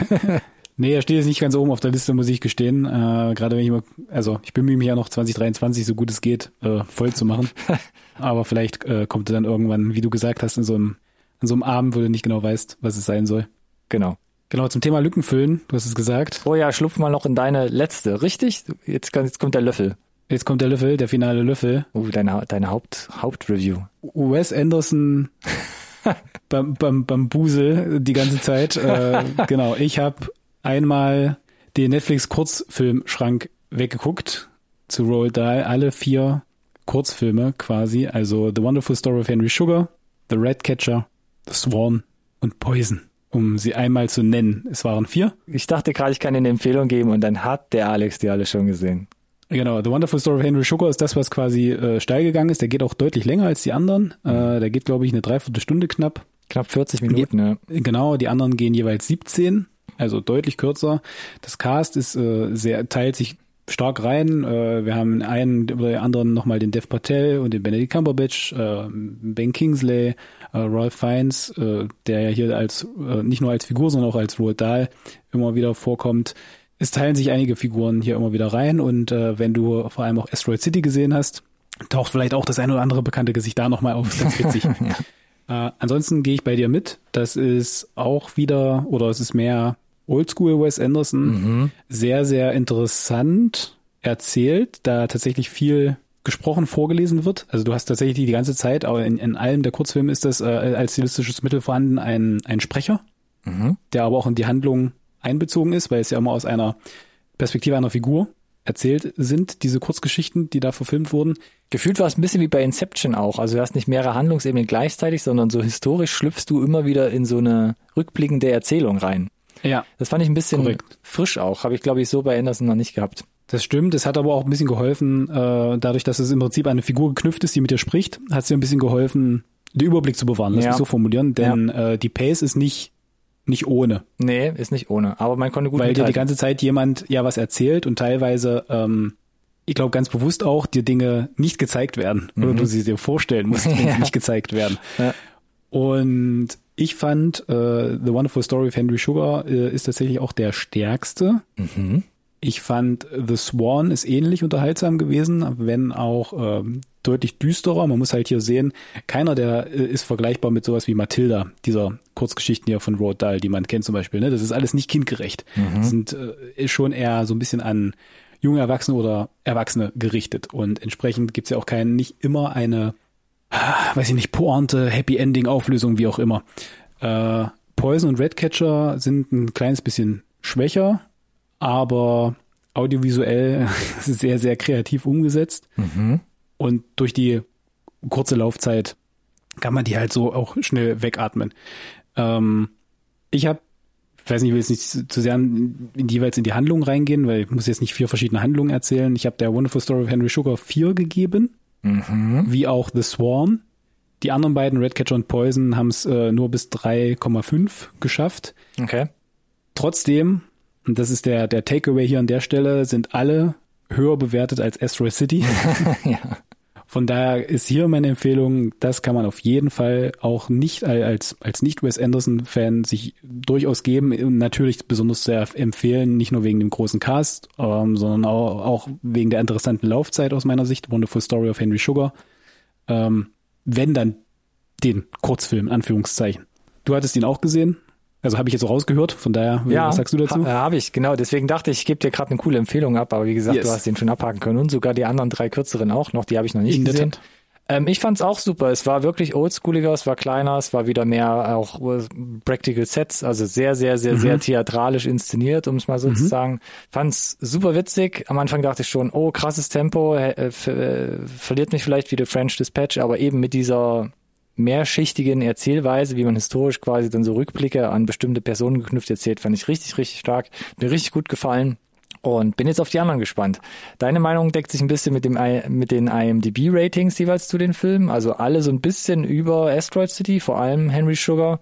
Nee, er steht jetzt nicht ganz oben auf der Liste, muss ich gestehen. Äh, Gerade wenn ich mal, also ich bemühe mich ja noch 2023, so gut es geht, äh, voll zu machen. [laughs] Aber vielleicht äh, kommt er dann irgendwann, wie du gesagt hast, in so einem, in so einem Abend, wo du nicht genau weißt, was es sein soll. genau. Genau, zum Thema Lücken füllen, du hast es gesagt. Oh ja, schlupf mal noch in deine letzte, richtig? Jetzt, jetzt kommt der Löffel. Jetzt kommt der Löffel, der finale Löffel. Oh, deine, deine Haupt, Hauptreview. Wes Anderson [laughs] beim, beim, beim Busel die ganze Zeit. Äh, [laughs] genau, ich habe einmal den Netflix-Kurzfilmschrank weggeguckt zu Roald Dahl. Alle vier Kurzfilme quasi. Also The Wonderful Story of Henry Sugar, The Ratcatcher, The Swan und Poison. Um sie einmal zu nennen. Es waren vier. Ich dachte gerade, ich kann dir eine Empfehlung geben und dann hat der Alex die alle schon gesehen. Genau, The Wonderful Story of Henry Sugar ist das, was quasi äh, steil gegangen ist. Der geht auch deutlich länger als die anderen. Äh, der geht, glaube ich, eine Dreiviertelstunde knapp. Knapp 40 Minuten, ja. Genau, die anderen gehen jeweils 17, also deutlich kürzer. Das Cast ist äh, sehr teilt sich stark rein. Äh, wir haben einen oder den anderen nochmal den Dev Patel und den Benedict Cumberbatch, äh, Ben Kingsley, äh, Ralph Fiennes, äh, der ja hier als äh, nicht nur als Figur, sondern auch als Roald Dahl immer wieder vorkommt. Es teilen sich einige Figuren hier immer wieder rein und äh, wenn du vor allem auch Asteroid City gesehen hast, taucht vielleicht auch das ein oder andere bekannte Gesicht da nochmal auf. Das ist witzig. [laughs] Äh, ansonsten gehe ich bei dir mit. Das ist auch wieder, oder es ist mehr Oldschool Wes Anderson. Sehr, sehr interessant erzählt, da tatsächlich viel gesprochen vorgelesen wird. Also du hast tatsächlich die ganze Zeit, aber in, in allem der Kurzfilme ist das äh, als stilistisches Mittel vorhanden, ein, ein Sprecher, der aber auch in die Handlung einbezogen ist, weil es ja immer aus einer Perspektive einer Figur erzählt sind, diese Kurzgeschichten, die da verfilmt wurden. Gefühlt war es ein bisschen wie bei Inception auch. Also du hast nicht mehrere Handlungsebenen gleichzeitig, sondern so historisch schlüpfst du immer wieder in so eine rückblickende Erzählung rein. Ja, Das fand ich ein bisschen Korrekt. frisch auch. Habe ich, glaube ich, so bei Anderson noch nicht gehabt. Das stimmt. Es hat aber auch ein bisschen geholfen, äh, dadurch, dass es im Prinzip an eine Figur geknüpft ist, die mit dir spricht, hat es dir ein bisschen geholfen, den Überblick zu bewahren. Lass Ja. mich so formulieren, denn äh, die Pace ist nicht nicht ohne, Nee, ist nicht ohne. Aber man konnte gut weil dir die ganze Zeit jemand ja was erzählt und teilweise, ähm, ich glaube ganz bewusst auch, dir Dinge nicht gezeigt werden oder du sie dir vorstellen musst, wenn [laughs] Ja. sie nicht gezeigt werden. Ja. Und ich fand äh, The Wonderful Story of Henry Sugar äh, ist tatsächlich auch der stärkste. Mhm. Ich fand The Swan ist ähnlich unterhaltsam gewesen, wenn auch ähm, deutlich düsterer. Man muss halt hier sehen, keiner der äh, ist vergleichbar mit sowas wie Matilda, dieser Kurzgeschichten hier von Roald Dahl, die man kennt zum Beispiel. Ne? Das ist alles nicht kindgerecht. Das sind äh, ist schon eher so ein bisschen an junge Erwachsene oder Erwachsene gerichtet. Und entsprechend gibt's ja auch keinen, nicht immer eine, weiß ich nicht, Pointe, Happy Ending, Auflösung, wie auch immer. Äh, Poison und Redcatcher sind ein kleines bisschen schwächer, aber audiovisuell [laughs] sehr, sehr kreativ umgesetzt. Und durch die kurze Laufzeit kann man die halt so auch schnell wegatmen. Ähm, ich habe ich weiß nicht, ich will jetzt nicht zu sehr in, in, jeweils in die Handlung reingehen, weil ich muss jetzt nicht vier verschiedene Handlungen erzählen. Ich habe der Wonderful Story of Henry Sugar vier gegeben, mhm. wie auch The Swarm. Die anderen beiden, Redcatcher und Poison, haben es äh, nur bis 3,5 geschafft. Okay. Trotzdem, und das ist der, der Takeaway hier an der Stelle, sind alle höher bewertet als Asteroid City. [laughs] ja. Von daher ist hier meine Empfehlung, das kann man auf jeden Fall auch nicht als, als nicht-Wes Anderson-Fan sich durchaus geben. Natürlich besonders sehr empfehlen, nicht nur wegen dem großen Cast, ähm, sondern auch, auch wegen der interessanten Laufzeit aus meiner Sicht. Wonderful Story of Henry Sugar. Ähm, wenn dann den Kurzfilm, Anführungszeichen. Du hattest ihn auch gesehen? Also habe ich jetzt so rausgehört, von daher, ja, was sagst du dazu? Ja, ha, habe ich, genau. Deswegen dachte ich, ich gebe dir gerade eine coole Empfehlung ab, aber wie gesagt, yes. du hast den schon abhaken können und sogar die anderen drei kürzeren auch noch, die habe ich noch nicht In gesehen. Ähm, ich fand's auch super. Es war wirklich oldschooliger, es war kleiner, es war wieder mehr auch äh, Practical Sets, also sehr, sehr, sehr, mhm. sehr theatralisch inszeniert, um es mal so mhm. zu sagen. Fand's super witzig. Am Anfang dachte ich schon, oh, krasses Tempo, äh, äh, verliert mich vielleicht wie The French Dispatch, aber eben mit dieser mehrschichtigen Erzählweise, wie man historisch quasi dann so Rückblicke an bestimmte Personen geknüpft erzählt, fand ich richtig, richtig stark. Mir richtig gut gefallen. Und bin jetzt auf die anderen gespannt. Deine Meinung deckt sich ein bisschen mit, dem, mit den IMDb-Ratings jeweils zu den Filmen. Also alle so ein bisschen über Asteroid City, vor allem Henry Sugar,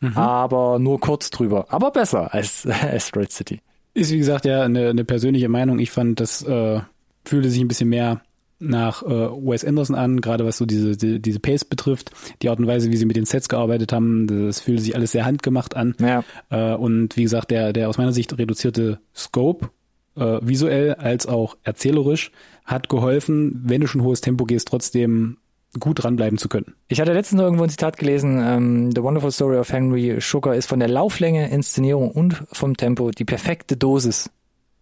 mhm. aber nur kurz drüber. Aber besser als [laughs] Asteroid City. Ist wie gesagt ja eine, eine persönliche Meinung. Ich fand, das äh, fühlte sich ein bisschen mehr nach äh, Wes Anderson an, gerade was so diese, die, diese Pace betrifft, die Art und Weise, wie sie mit den Sets gearbeitet haben, das fühlte sich alles sehr handgemacht an. Ja. Äh, und wie gesagt, der, der aus meiner Sicht reduzierte Scope, äh, visuell als auch erzählerisch, hat geholfen, wenn du schon hohes Tempo gehst, trotzdem gut dranbleiben zu können. Ich hatte letztens irgendwo ein Zitat gelesen, ähm, The Wonderful Story of Henry Sugar ist von der Lauflänge, Inszenierung und vom Tempo die perfekte Dosis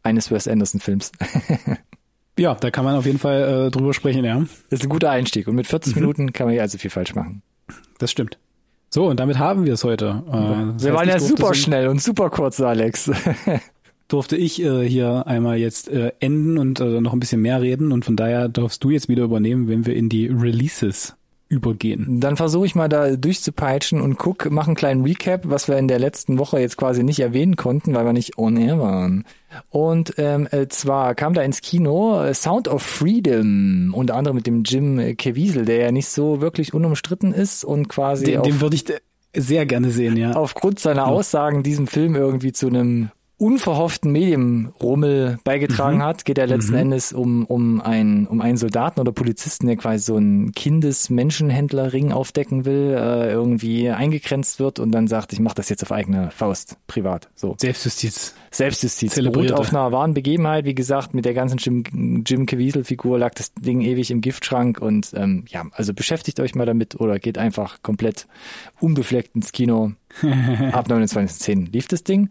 eines Wes Anderson Films. [laughs] Ja, da kann man auf jeden Fall äh, drüber sprechen, ja. Das ist ein guter Einstieg. Und mit 40 mhm. Minuten kann man ja also viel falsch machen. Das stimmt. So, und damit haben wir es heute. Äh, wir waren ja super schnell und super kurz, Alex. [laughs] durfte ich äh, hier einmal jetzt äh, enden und äh, noch ein bisschen mehr reden und von daher darfst du jetzt wieder übernehmen, wenn wir in die Releases übergehen. Dann versuche ich mal da durchzupeitschen und guck, mach einen kleinen Recap, was wir in der letzten Woche jetzt quasi nicht erwähnen konnten, weil wir nicht on air waren. Und ähm, äh, zwar kam da ins Kino äh, Sound of Freedom, unter anderem mit dem Jim Caviezel, der ja nicht so wirklich unumstritten ist und quasi den, den würde ich sehr gerne sehen, ja. Aufgrund seiner Aussagen diesem Film irgendwie zu einem unverhofften Medienrummel beigetragen mhm. hat, geht er letzten mhm. Endes um, um, ein, um einen Soldaten oder Polizisten, der quasi so einen Kindesmenschenhändlerring aufdecken will, äh, irgendwie eingegrenzt wird und dann sagt, ich mache das jetzt auf eigene Faust, privat. So. Selbstjustiz. Selbstjustiz. Beruht auf einer wahren Begebenheit, wie gesagt, mit der ganzen Jim, Jim Caviezel-Figur lag das Ding ewig im Giftschrank und ähm, ja, also beschäftigt euch mal damit oder geht einfach komplett unbefleckt ins Kino. [laughs] Ab 29.10 lief das Ding.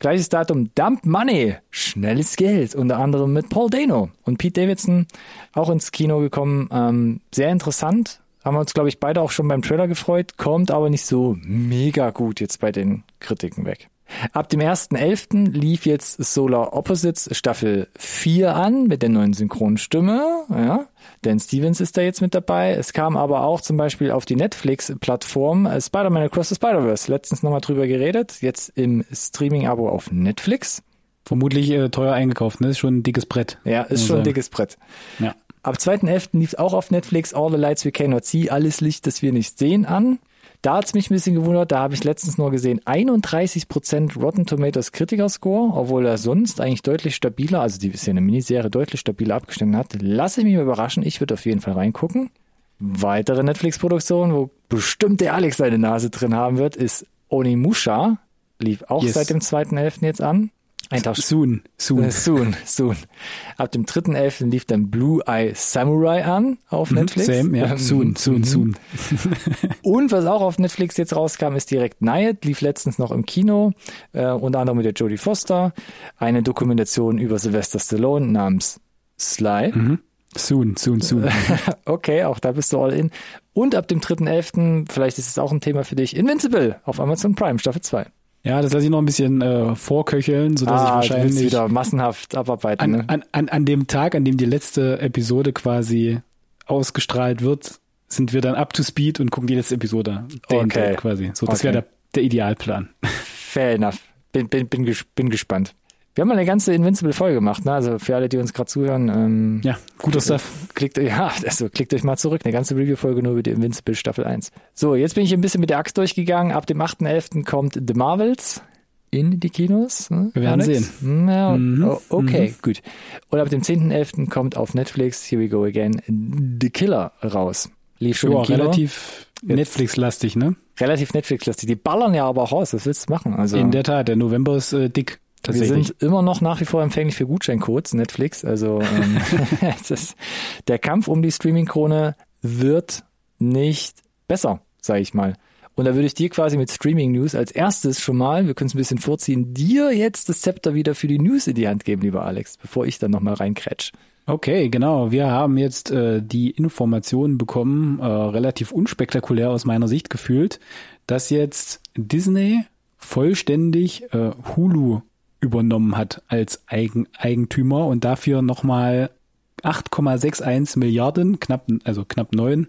Gleiches Datum, Dump Money, schnelles Geld, unter anderem mit Paul Dano und Pete Davidson auch ins Kino gekommen. Ähm, sehr interessant, haben wir uns, glaube ich, beide auch schon beim Trailer gefreut, kommt aber nicht so mega gut jetzt bei den Kritiken weg. Ab dem 1.11. lief jetzt Solar Opposites Staffel 4 an mit der neuen Synchronstimme. Ja, Dan Stevens ist da jetzt mit dabei. Es kam aber auch zum Beispiel auf die Netflix-Plattform äh, Spider-Man Across the Spider-Verse. Letztens nochmal drüber geredet. Jetzt im Streaming-Abo auf Netflix. Vermutlich äh, teuer eingekauft, ne? Ist schon ein dickes Brett. Ja, ist schon ein dickes Brett. Ja. Ab 2.11. lief auch auf Netflix All the Lights We Cannot See, alles Licht, das wir nicht sehen an. Da hat's mich ein bisschen gewundert, da habe ich letztens nur gesehen, 31% Rotten Tomatoes Kritiker-Score, obwohl er sonst eigentlich deutlich stabiler, also die ist ja eine Miniserie, deutlich stabiler abgestimmt hat. Lass ich mich mal überraschen, ich würde auf jeden Fall reingucken. Weitere Netflix-Produktion, wo bestimmt der Alex seine Nase drin haben wird, ist Onimusha. Lief auch yes. seit dem 2.11. jetzt an. Ein Tausch. Soon, soon. Äh, soon, soon. Ab dem 3.11. lief dann Blue Eye Samurai an auf mhm, Netflix. Same, ja. Ähm, soon, soon, mhm. soon. [laughs] Und was auch auf Netflix jetzt rauskam, ist direkt Night, lief letztens noch im Kino, äh, unter anderem mit der Jodie Foster. Eine Dokumentation über Sylvester Stallone namens Sly. Mhm. Soon, soon, soon. [laughs] okay, auch da bist du all in. Und ab dem 3.11., vielleicht ist es auch ein Thema für dich, Invincible auf Amazon Prime, Staffel 2. Ja, das lasse ich noch ein bisschen äh, vorköcheln, sodass ah, ich wahrscheinlich wieder massenhaft abarbeiten. An, ne? an, an, an dem Tag, an dem die letzte Episode quasi ausgestrahlt wird, sind wir dann up to speed und gucken die letzte Episode. Okay. quasi. So, das okay. wäre der, der Idealplan. Fair enough. bin, bin, bin, ges bin gespannt. Wir haben mal eine ganze Invincible-Folge gemacht, ne? Also für alle, die uns gerade zuhören. Ähm, ja, guter Stuff. Klickt, [laughs] ja, also klickt euch mal zurück. Eine ganze Review-Folge nur über die Invincible Staffel 1. So, jetzt bin ich ein bisschen mit der Axt durchgegangen. Ab dem 8.11. kommt The Marvels in die Kinos. Ne? Wir werden Alex? sehen. Ja, mhm. okay, mhm. gut. Und ab dem 10.11. kommt auf Netflix, here we go again, The Killer raus. Lief schon ja, relativ Netflix-lastig, ne? Relativ Netflix-lastig. Die ballern ja aber auch raus. Was willst du machen? Also, in der Tat, der November ist äh, dick. Wir sind immer noch nach wie vor empfänglich für Gutscheincodes, Netflix. Also ähm, [laughs] [laughs] ist, der Kampf um die Streaming-Krone wird nicht besser, sage ich mal. Und da würde ich dir quasi mit Streaming News als erstes schon mal, wir können es ein bisschen vorziehen, dir jetzt das Zepter wieder für die News in die Hand geben, lieber Alex, bevor ich dann nochmal reinkrätsch. Okay, genau. Wir haben jetzt äh, die Informationen bekommen, äh, relativ unspektakulär aus meiner Sicht gefühlt, dass jetzt Disney vollständig äh, Hulu übernommen hat als Eigen Eigentümer und dafür nochmal 8,61 Milliarden, knapp, also knapp neun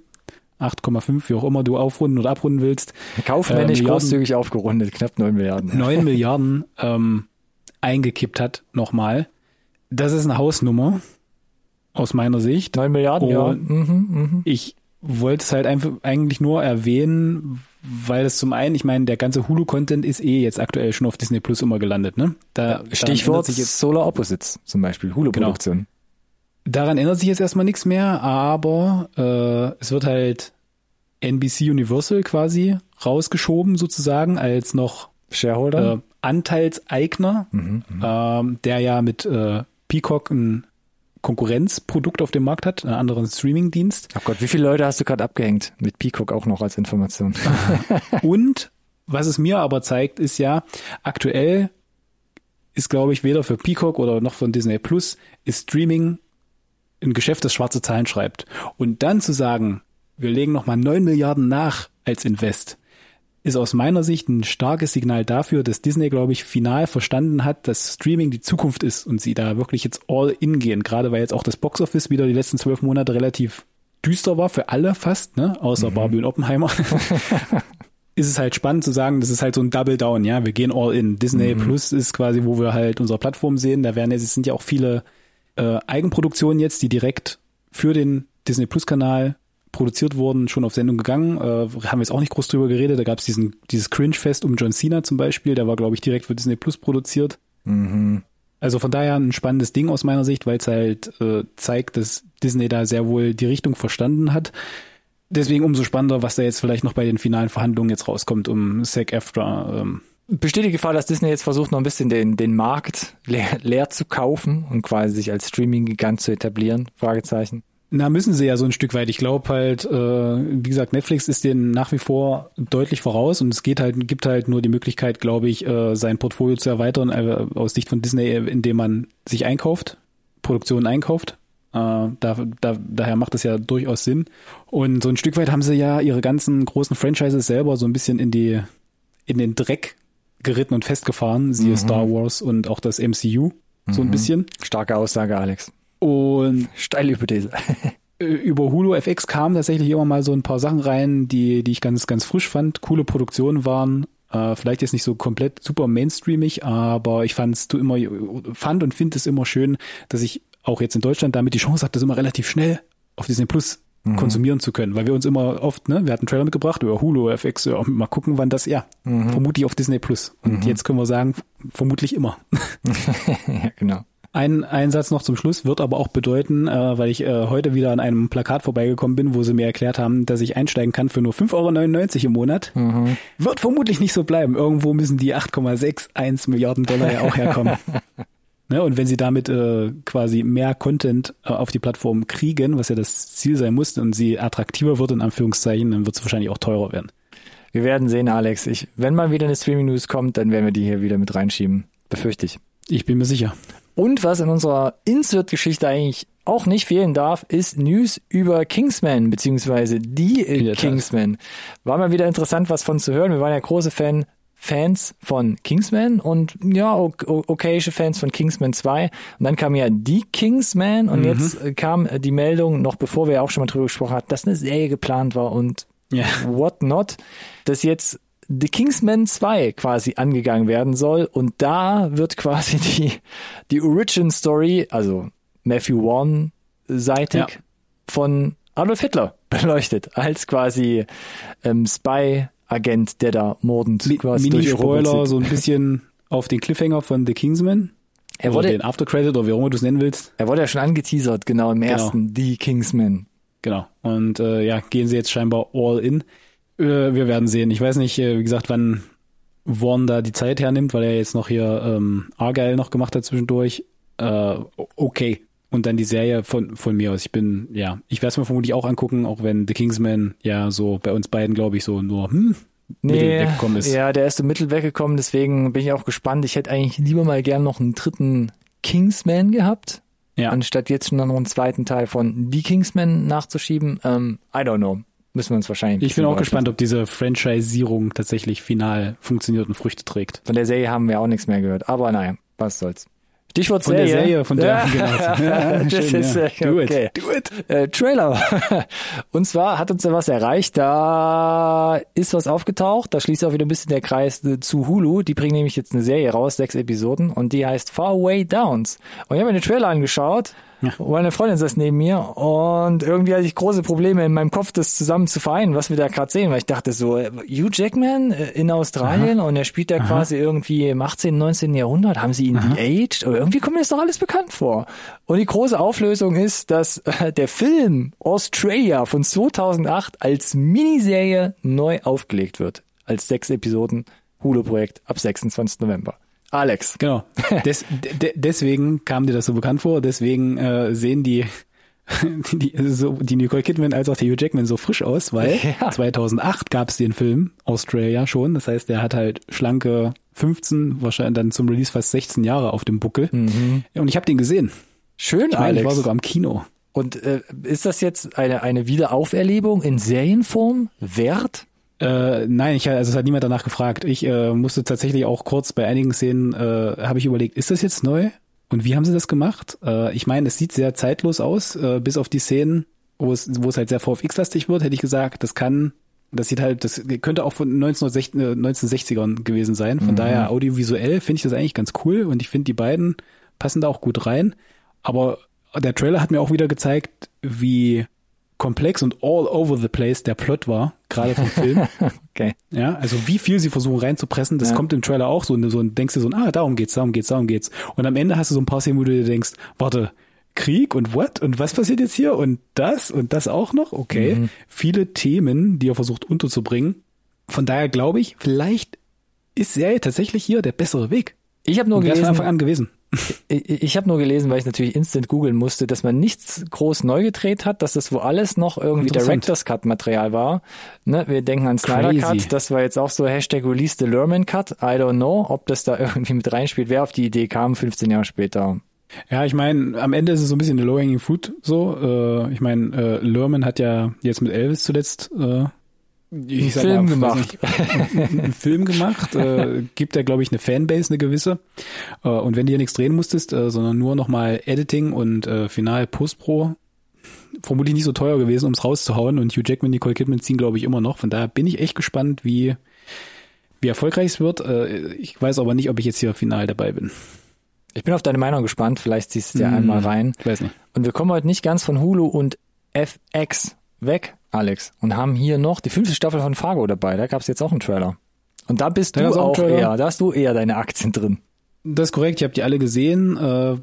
8,5, wie auch immer du aufrunden oder abrunden willst. Kaufmännisch äh, großzügig aufgerundet, knapp 9 Milliarden. 9 [laughs] Milliarden ähm, eingekippt hat nochmal. Das ist eine Hausnummer aus meiner Sicht. 9 Milliarden, Und ja. Mhm, mh. Ich wollte es halt einfach eigentlich nur erwähnen, weil es zum einen, ich meine, der ganze Hulu-Content ist eh jetzt aktuell schon auf Disney Plus immer gelandet, ne? Da, Stichwort sich jetzt Solar Opposites zum Beispiel, Hulu-Produktion. Genau. Daran ändert sich jetzt erstmal nichts mehr, aber äh, es wird halt NBC Universal quasi rausgeschoben sozusagen als noch Shareholder, äh, Anteilseigner, mhm, mhm, ähm, der ja mit äh, Peacock ein Konkurrenzprodukt auf dem Markt hat, einen anderen Streamingdienst. Ach Gott, wie viele Leute hast du gerade abgehängt? Mit Peacock auch noch als Information. [laughs] Und was es mir aber zeigt, ist ja, aktuell ist, glaube ich, weder für Peacock oder noch von Disney Plus ist Streaming ein Geschäft, das schwarze Zahlen schreibt. Und dann zu sagen, wir legen nochmal neun Milliarden nach als Invest, ist aus meiner Sicht ein starkes Signal dafür, dass Disney, glaube ich, final verstanden hat, dass Streaming die Zukunft ist und sie da wirklich jetzt all in gehen. Gerade weil jetzt auch das Boxoffice wieder die letzten zwölf Monate relativ düster war für alle fast, ne, außer mhm. Barbie und Oppenheimer. [laughs] ist es halt spannend zu sagen, das ist halt so ein Double Down, ja, wir gehen all in. Disney mhm. Plus ist quasi, wo wir halt unsere Plattform sehen. Da werden es sind ja auch viele äh, Eigenproduktionen jetzt, die direkt für den Disney Plus Kanal produziert wurden, schon auf Sendung gegangen. Äh, haben wir jetzt auch nicht groß drüber geredet. Da gab es diesen dieses Cringe-Fest um John Cena zum Beispiel. Der war, glaube ich, direkt für Disney Plus produziert. Mhm. Also von daher ein spannendes Ding aus meiner Sicht, weil es halt äh, zeigt, dass Disney da sehr wohl die Richtung verstanden hat. Deswegen umso spannender, was da jetzt vielleicht noch bei den finalen Verhandlungen jetzt rauskommt um Zack After. Ähm, besteht die Gefahr, dass Disney jetzt versucht, noch ein bisschen den, den Markt [laughs] leer, leer zu kaufen und quasi sich als Streaming-Gigant zu etablieren? Fragezeichen. Na, müssen sie ja so ein Stück weit. Ich glaube halt, äh, wie gesagt, Netflix ist denen nach wie vor deutlich voraus und es geht halt, gibt halt nur die Möglichkeit, glaube ich, äh, sein Portfolio zu erweitern, äh, aus Sicht von Disney, indem man sich einkauft, Produktionen einkauft. Äh, da, da, daher macht es ja durchaus Sinn. Und so ein Stück weit haben sie ja ihre ganzen großen Franchises selber so ein bisschen in die, in den Dreck geritten und festgefahren, siehe mhm. Star Wars und auch das MCU, so ein mhm. bisschen. Starke Aussage, Alex. Und steile Hypothese. [laughs] Über Hulu FX kamen tatsächlich immer mal so ein paar Sachen rein, die, die ich ganz, ganz frisch fand. Coole Produktionen waren. Äh, vielleicht jetzt nicht so komplett super mainstreamig, aber ich fand's du immer, fand und finde es immer schön, dass ich auch jetzt in Deutschland damit die Chance habe, das immer relativ schnell auf Disney Plus mhm. konsumieren zu können, weil wir uns immer oft, ne, wir hatten einen Trailer mitgebracht über Hulu, FX, ja, mal gucken, wann das, ja, mhm. vermutlich auf Disney Plus. Und mhm. jetzt können wir sagen, vermutlich immer. [laughs] ja, genau. Ein, ein Satz noch zum Schluss wird aber auch bedeuten, äh, weil ich äh, heute wieder an einem Plakat vorbeigekommen bin, wo sie mir erklärt haben, dass ich einsteigen kann für nur 5,99 Euro im Monat. Mhm. Wird vermutlich nicht so bleiben. Irgendwo müssen die 8,61 Milliarden Dollar ja auch herkommen. [laughs] Ne, und wenn sie damit äh, quasi mehr Content äh, auf die Plattform kriegen, was ja das Ziel sein muss, und sie attraktiver wird, in Anführungszeichen, dann wird es wahrscheinlich auch teurer werden. Wir werden sehen, Alex. Ich, wenn mal wieder eine Streaming-News kommt, dann werden wir die hier wieder mit reinschieben. Befürchte ich. Ich bin mir sicher. Und was in unserer Insert-Geschichte eigentlich auch nicht fehlen darf, ist News über Kingsman, beziehungsweise die Kingsman. War mal wieder interessant, was von zu hören. Wir waren ja große Fan Fans von Kingsman und ja, okaysche Fans von Kingsman 2. Und dann kam ja die Kingsman und mhm. jetzt äh, kam äh, die Meldung, noch bevor wir auch schon mal drüber gesprochen hatten, dass eine Serie geplant war und yeah. what not, dass jetzt The Kingsman 2 quasi angegangen werden soll und da wird quasi [laughs] die, die Origin Story, also Matthew Vaughn seitig Ja. von Adolf Hitler [laughs] beleuchtet, als quasi ähm, Spy-Agent, der da mordend Mi- quasi Mini-Spoiler, so ein bisschen [laughs] auf den Cliffhanger von The Kingsman. Er oder wurde, den Aftercredit oder wie auch immer du es nennen willst. er wurde ja schon angeteasert, genau, im ersten, The Kingsman. Genau. Und äh, ja, gehen sie jetzt scheinbar all in. Äh, wir werden sehen. Ich weiß nicht, äh, wie gesagt, wann Vaughn da die Zeit hernimmt, weil er jetzt noch hier ähm, Argyle noch gemacht hat zwischendurch. Äh, okay. Und dann die Serie von, von mir aus. Ich bin, ja, ich werde es mir vermutlich auch angucken, auch wenn The Kingsman ja so bei uns beiden, glaube ich, so nur hm, Mittel weggekommen ist. ja, der ist so mittel weggekommen, deswegen bin ich auch gespannt. Ich hätte eigentlich lieber mal gern noch einen dritten Kingsman gehabt, Ja. anstatt jetzt schon noch einen zweiten Teil von The Kingsman nachzuschieben. Ähm, I don't know. Müssen wir uns wahrscheinlich. ein Ich bin auch gespannt, ob diese Franchisierung tatsächlich final funktioniert und Früchte trägt. Von der Serie haben wir auch nichts mehr gehört. Aber naja, was soll's. Stichwort Von der Serie. Serie, von der, [laughs] [laughs] Ja, genau. Ja, das schön, ist ja. Do it. Do it. Äh, Trailer. [laughs] Und zwar hat uns ja was erreicht. Da ist was aufgetaucht. Da schließt auch wieder ein bisschen der Kreis äh, zu Hulu. Die bringen nämlich jetzt eine Serie raus, sechs Episoden, und die heißt Far Away Downs. Und ich habe mir den Trailer angeschaut. Und Meine Freundin saß neben mir und irgendwie hatte ich große Probleme in meinem Kopf, das zusammen zu vereinen, was wir da gerade sehen, weil ich dachte so, äh, Hugh Jackman äh, in Australien und er spielt da quasi irgendwie im 18., 19. Jahrhundert, haben sie ihn de-aged? Aber irgendwie kommt mir das doch alles bekannt vor. Und die große Auflösung ist, dass äh, der Film Australia von 2008 als Miniserie neu aufgelegt wird. Als sechs Episoden Hulu-Projekt ab 26. November. Alex. Genau. [laughs] Des, de, deswegen kam dir das so bekannt vor. Deswegen äh, sehen die, [laughs] die, so, die Nicole Kidman als auch der Hugh Jackman so frisch aus, weil [laughs] Ja. 2008 gab es den Film Australia schon. Das heißt, der hat halt schlanke 15, wahrscheinlich dann zum Release fast 16 Jahre auf dem Buckel. Und ich habe den gesehen. Schön, Ich meine, ich Alex. war sogar am Kino. Und äh, ist das jetzt eine, eine Wiederauferlebung in Serienform wert? Äh, nein, ich, also es hat niemand danach gefragt. Ich äh, musste tatsächlich auch kurz bei einigen Szenen, äh, habe ich überlegt, ist das jetzt neu? Und wie haben sie das gemacht? Äh, ich meine, es sieht sehr zeitlos aus, äh, bis auf die Szenen, wo es, wo es halt sehr VFX-lastig wird, hätte ich gesagt, das kann, das sieht halt, das könnte auch von 1960, äh, 1960ern gewesen sein. Von daher audiovisuell finde ich das eigentlich ganz cool und ich finde, die beiden passen da auch gut rein. Aber der Trailer hat mir auch wieder gezeigt, wie komplex und all over the place der Plot war, gerade vom Film. [laughs] Okay. Ja, also wie viel sie versuchen reinzupressen, das Ja. kommt im Trailer auch so, so und denkst du so, ah, darum geht's, darum geht's, darum geht's. Und am Ende hast du so ein paar Szenen, wo du dir denkst, warte, Krieg und what? Und was passiert jetzt hier? Und das und das auch noch? Okay. Viele Themen, die er versucht unterzubringen. Von daher glaube ich, vielleicht ist Serie tatsächlich hier der bessere Weg. Ich habe nur wäre von gelesen, Anfang an gewesen. Ich, ich habe nur gelesen, weil ich natürlich instant googeln musste, dass man nichts groß neu gedreht hat, dass das wo alles noch irgendwie. Director's Cut Material war. Ne, wir denken an Snyder. Cut, das war jetzt auch so Hashtag Release the Lerman Cut. I don't know, ob das da [laughs] irgendwie mit reinspielt. Wer auf die Idee kam, 15 Jahre später. Ja, ich meine, am Ende ist es so ein bisschen eine low-hanging fruit so. Äh, ich meine, äh, Lerman hat ja jetzt mit Elvis zuletzt äh, ich sag Film weiß gemacht. [laughs] einen, Film gemacht. Äh, gibt ja, glaube ich, eine Fanbase, eine gewisse. Äh, und wenn du hier nichts drehen musstest, äh, sondern nur nochmal Editing und äh, Final Post-Pro, vermutlich nicht so teuer gewesen, ums rauszuhauen. Und Hugh Jackman, Nicole Kidman ziehen, glaube ich, immer noch. Von daher bin ich echt gespannt, wie, wie erfolgreich es wird. Äh, ich weiß aber nicht, ob ich jetzt hier final dabei bin. Ich bin auf deine Meinung gespannt, vielleicht ziehst du dir Hm. einmal rein. Ich weiß nicht. Und wir kommen heute nicht ganz von Hulu und FX weg, Alex, und haben hier noch die fünfte Staffel von Fargo dabei. Da gab's jetzt auch einen Trailer. Und da bist Da du auch auch eher, da hast du eher deine Aktien drin. Das ist korrekt, ich habe die alle gesehen. Äh,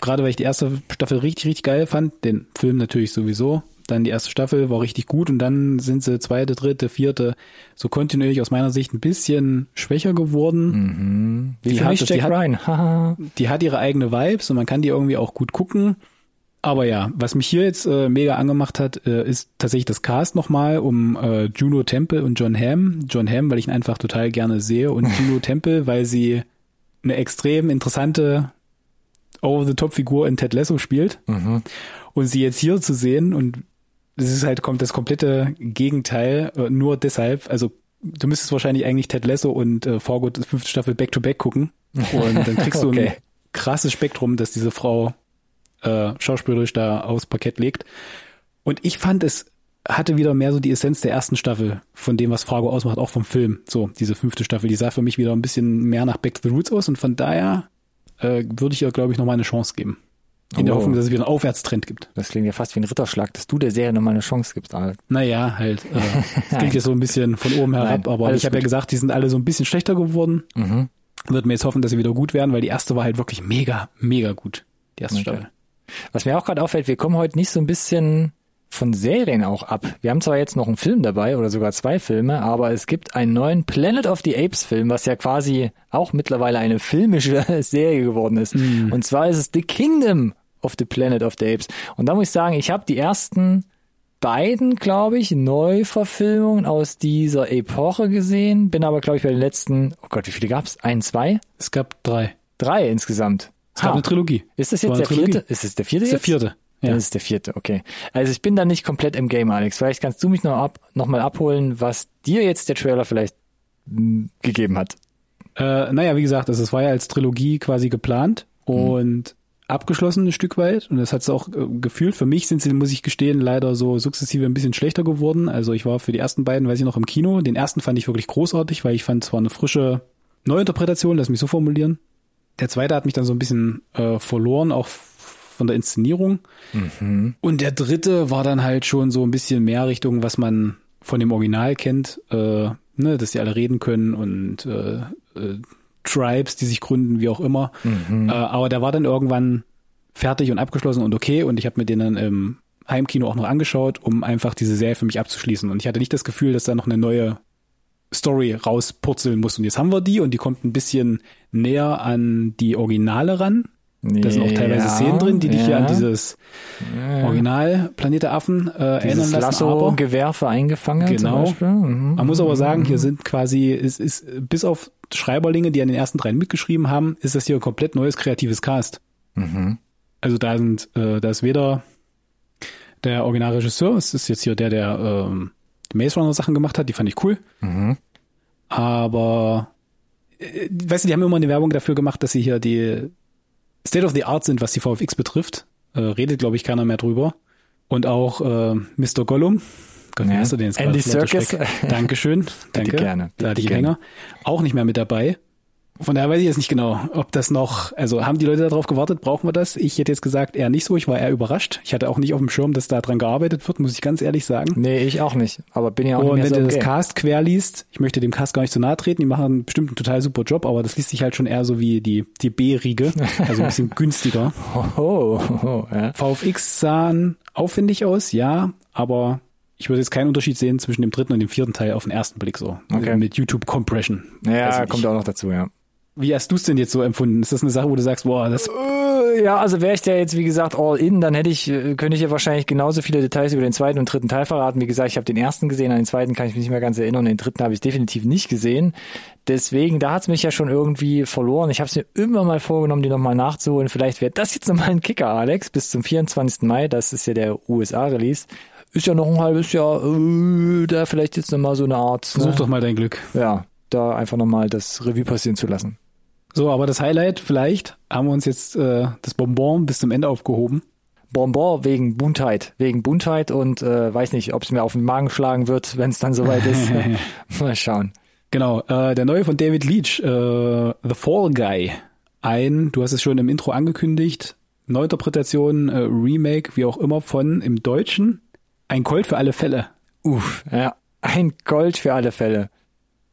Gerade weil ich die erste Staffel richtig, richtig geil fand. Den Film natürlich sowieso. Dann die erste Staffel war richtig gut und dann sind sie zweite, dritte, vierte so kontinuierlich aus meiner Sicht ein bisschen schwächer geworden. Wie Die hat das- Jack die hat-. Die hat ihre eigene Vibes und man kann die irgendwie auch gut gucken. Aber ja, was mich hier jetzt äh, mega angemacht hat, äh, ist tatsächlich das Cast nochmal um äh, Juno Temple und John Hamm. John Hamm, weil ich ihn einfach total gerne sehe und [laughs] Juno Temple, weil sie eine extrem interessante Over-the-Top-Figur in Ted Lasso spielt. Mhm. Und sie jetzt hier zu sehen und das ist halt kommt das komplette Gegenteil, äh, nur deshalb, also du müsstest wahrscheinlich eigentlich Ted Lasso und äh, Fargo die fünfte Staffel back-to-back gucken [laughs] und dann kriegst du ein Okay. krasses Spektrum, das diese Frau äh, schauspielerisch da aufs Parkett legt. Und ich fand es hatte wieder mehr so die Essenz der ersten Staffel von dem, was Fargo ausmacht, auch vom Film. So, diese fünfte Staffel, die sah für mich wieder ein bisschen mehr nach Back to the Roots aus und von daher äh, würde ich ihr, glaube ich, nochmal eine Chance geben. In der Oh. Hoffnung, dass es wieder einen Aufwärtstrend gibt. Das klingt ja fast wie ein Ritterschlag, dass du der Serie nochmal eine Chance gibst, Alter. Naja, halt. Äh, [laughs] das klingt jetzt so ein bisschen von oben herab, Nein, aber ich habe ja gesagt, die sind alle so ein bisschen schlechter geworden. Mhm. Wird mir jetzt hoffen, dass sie wieder gut werden, weil die erste war halt wirklich mega, mega gut. Die erste Okay. Staffel. Was mir auch gerade auffällt, wir kommen heute nicht so ein bisschen von Serien auch ab. Wir haben zwar jetzt noch einen Film dabei oder sogar zwei Filme, aber es gibt einen neuen Planet of the Apes Film, was ja quasi auch mittlerweile eine filmische [laughs] Serie geworden ist. Und zwar ist es The Kingdom of the Planet of the Apes. Und da muss ich sagen, ich habe die ersten beiden, glaube ich, Neuverfilmungen aus dieser Epoche gesehen, bin aber, glaube ich, bei den letzten, oh Gott, wie viele gab's? Ein, zwei? Es gab drei. Drei insgesamt. Es gab Ha. eine Trilogie. Ist das jetzt der vierte? Trilogie. Ist es der vierte Das ist der jetzt? vierte. Dann Ja. ist es der vierte, okay. Also ich bin da nicht komplett im Game, Alex. Vielleicht kannst du mich noch, ab, noch mal abholen, was dir jetzt der Trailer vielleicht mh, gegeben hat. Äh, naja, wie gesagt, also es war ja als Trilogie quasi geplant und abgeschlossen ein Stück weit. Und das hat es auch äh, gefühlt. Für mich sind sie, muss ich gestehen, leider so sukzessive ein bisschen schlechter geworden. Also ich war für die ersten beiden, weiß ich noch, im Kino. Den ersten fand ich wirklich großartig, weil ich fand, es war eine frische Neuinterpretation, lass mich so formulieren. Der zweite hat mich dann so ein bisschen äh, verloren, auch von der Inszenierung. Und der dritte war dann halt schon so ein bisschen mehr Richtung, was man von dem Original kennt, äh, ne, dass die alle reden können und äh, äh, Tribes, die sich gründen, wie auch immer. Äh, aber der war dann irgendwann fertig und abgeschlossen und okay und ich habe mir den dann im Heimkino auch noch angeschaut, um einfach diese Serie für mich abzuschließen. Und ich hatte nicht das Gefühl, dass da noch eine neue Story rauspurzeln muss. Und jetzt haben wir die und die kommt ein bisschen näher an die Originale ran. Da sind auch teilweise Ja, Szenen drin, die dich hier ja. an dieses Original Planet der Affen äh, erinnern Dieses lassen. Aber Lasso-Gewehr für Eingefangen Genau. Mhm. man muss aber sagen, hier sind quasi, es ist bis auf Schreiberlinge, die an den ersten dreien mitgeschrieben haben, ist das hier ein komplett neues kreatives Cast. Mhm. Also da sind, äh, da ist weder der Originalregisseur, es ist jetzt hier der, der ähm, die Maze Runner Sachen gemacht hat, die fand ich cool. Mhm. Aber weißt du, die haben immer eine Werbung dafür gemacht, dass sie hier die State of the Art sind, was die VFX betrifft. Äh, redet, glaube ich, keiner mehr drüber. Und auch äh, Mr. Gollum. Gott, wie Ja. hast du den jetzt Andy. Schreck. [laughs] Dankeschön. Danke. gerne, Da hatte ich länger. Auch nicht mehr mit dabei. Von daher weiß ich jetzt nicht genau, ob das noch, also haben die Leute darauf gewartet, brauchen wir das? Ich hätte jetzt gesagt, eher nicht so, ich war eher überrascht. Ich hatte auch nicht auf dem Schirm, dass da dran gearbeitet wird, muss ich ganz ehrlich sagen. Nee, ich auch nicht. Aber bin ja auch Und nicht wenn mehr du so das im Game. Cast quer liest, ich möchte dem Cast gar nicht zu nahe treten, die machen bestimmt einen total super Job, aber das liest sich halt schon eher so wie die, die B-Riege, also ein bisschen [laughs] günstiger. Oh, oh, oh, ja. VFX sahen aufwendig aus, ja, aber ich würde jetzt keinen Unterschied sehen zwischen dem dritten und dem vierten Teil auf den ersten Blick so. Okay. Mit YouTube Compression. Ja, kommt auch noch dazu, ja. Wie hast du es denn jetzt so empfunden? Ist das eine Sache, wo du sagst, boah, das Ja, also wäre ich da jetzt, wie gesagt, all in, dann hätte ich, äh, könnte ich ja wahrscheinlich genauso viele Details über den zweiten und dritten Teil verraten. Wie gesagt, ich habe den ersten gesehen, an den zweiten kann ich mich nicht mehr ganz erinnern, den dritten habe ich definitiv nicht gesehen. Deswegen, da hat's mich ja schon irgendwie verloren. Ich habe es mir immer mal vorgenommen, die nochmal nachzuholen. Vielleicht wäre das jetzt nochmal ein Kicker, Alex, bis zum 24. Mai, das ist ja der USA-Release. Ist ja noch ein halbes Jahr, äh, da vielleicht jetzt nochmal so eine Art, versuch doch mal dein Glück. ja, da einfach nochmal das Revue passieren zu lassen. So, aber das Highlight, vielleicht haben wir uns jetzt äh, das Bonbon bis zum Ende aufgehoben. Bonbon wegen Buntheit, wegen Buntheit und äh, weiß nicht, ob es mir auf den Magen schlagen wird, wenn es dann soweit ist. [laughs] [laughs] Mal schauen. Genau, äh, der neue von David Leach, äh, The Fall Guy. Ein, du hast es schon im Intro angekündigt, Neuinterpretation, äh, Remake, wie auch immer, von im Deutschen Ein Colt für alle Fälle. Uff, ja, ein Gold für alle Fälle.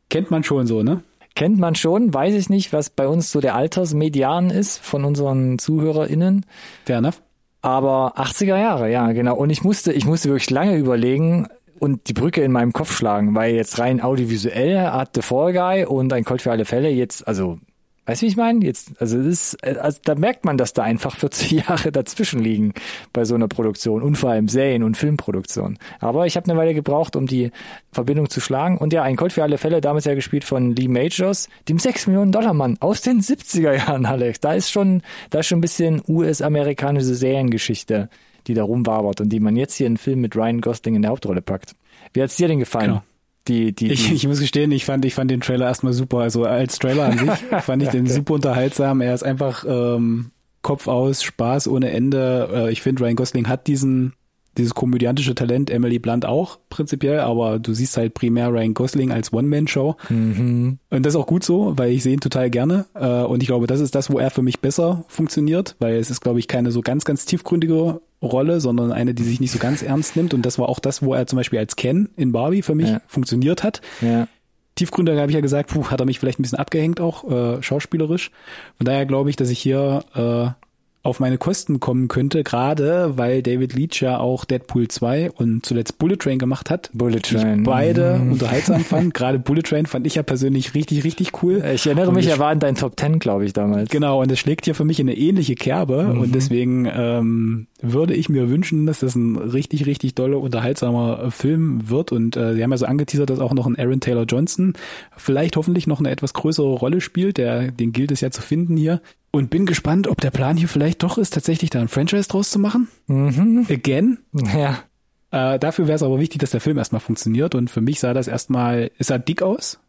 Kennt man schon so, ne? Kennt man schon, weiß ich nicht, was bei uns so der Altersmedian ist von unseren ZuhörerInnen. Fair enough. Aber 80er Jahre, ja, genau. Und ich musste, ich musste wirklich lange überlegen und die Brücke in meinem Kopf schlagen, weil jetzt rein audiovisuell hat The Fall Guy und ein Colt für alle Fälle jetzt, also, weißt du, wie ich meine? Jetzt, also, das ist, also da merkt man, dass da einfach 40 [laughs] Jahre dazwischen liegen bei so einer Produktion und vor allem Serien- und Filmproduktion. Aber ich habe eine Weile gebraucht, um die Verbindung zu schlagen. Und ja, ein Colt für alle Fälle, damals ja gespielt von Lee Majors, dem 6 Millionen Dollar Mann aus den 70er Jahren, Alex. Da ist schon, da ist schon ein bisschen US-amerikanische Seriengeschichte, die da rumwabert und die man jetzt hier in einen Film mit Ryan Gosling in der Hauptrolle packt. Wie hat's dir denn gefallen? Genau. Die, die, Ich, die, ich muss gestehen, ich fand, ich fand den Trailer erstmal super. Also als Trailer an sich [laughs] fand ich den super unterhaltsam. Er ist einfach ähm, Kopf aus, Spaß ohne Ende. Äh, ich finde, Ryan Gosling hat diesen dieses komödiantische Talent Emily Blunt auch prinzipiell, aber du siehst halt primär Ryan Gosling als One-Man-Show. Mhm. Und das ist auch gut so, weil ich sehe ihn total gerne. Äh, und ich glaube, das ist das, wo er für mich besser funktioniert, weil es ist, glaube ich, keine so ganz, ganz tiefgründige Rolle, sondern eine, die sich nicht so ganz ernst nimmt. Und das war auch das, wo er zum Beispiel als Ken in Barbie für mich Ja. funktioniert hat. Ja. Tiefgründiger habe ich ja gesagt, puh, hat er mich vielleicht ein bisschen abgehängt auch, äh, schauspielerisch. Von daher glaube ich, dass ich hier äh, auf meine Kosten kommen könnte, gerade weil David Leach ja auch Deadpool 2 und zuletzt Bullet Train gemacht hat. Bullet Train. beide Mhm. unterhaltsam [laughs] fand. Gerade Bullet Train fand ich ja persönlich richtig, richtig cool. Ich erinnere Und mich, ich- er war in deinen Top Ten, glaube ich, damals. Genau, und es schlägt hier für mich in eine ähnliche Kerbe Mhm. und deswegen ähm, würde ich mir wünschen, dass das ein richtig, richtig dolle, unterhaltsamer äh, Film wird und äh, sie haben ja so angeteasert, dass auch noch ein Aaron Taylor Johnson vielleicht hoffentlich noch eine etwas größere Rolle spielt, der, den gilt es ja zu finden hier und bin gespannt, ob der Plan hier vielleicht doch ist, tatsächlich da ein Franchise draus zu machen. Mhm. Again. Ja. Äh, dafür wäre es aber wichtig, dass der Film erstmal funktioniert und für mich sah das erstmal, es sah dick aus.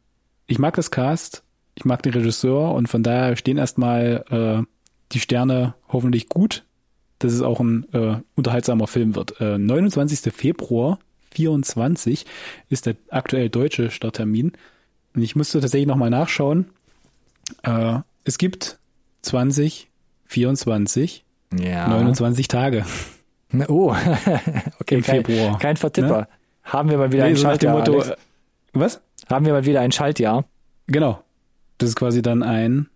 Ich mag das Cast, ich mag den Regisseur und von daher stehen erstmal äh, die Sterne hoffentlich gut, dass es auch ein äh, unterhaltsamer Film wird. Äh, 29. Februar 24 ist der aktuell deutsche Starttermin und ich musste tatsächlich nochmal nachschauen. Äh, es gibt 2024 Ja. 29 Tage Oh, [laughs] okay, im kein, Februar. kein Vertipper. Haben wir mal wieder Nee, ein so Schaltjahr, Motto, Alex? was? Haben wir mal wieder ein Schaltjahr? Genau. Das ist quasi dann ein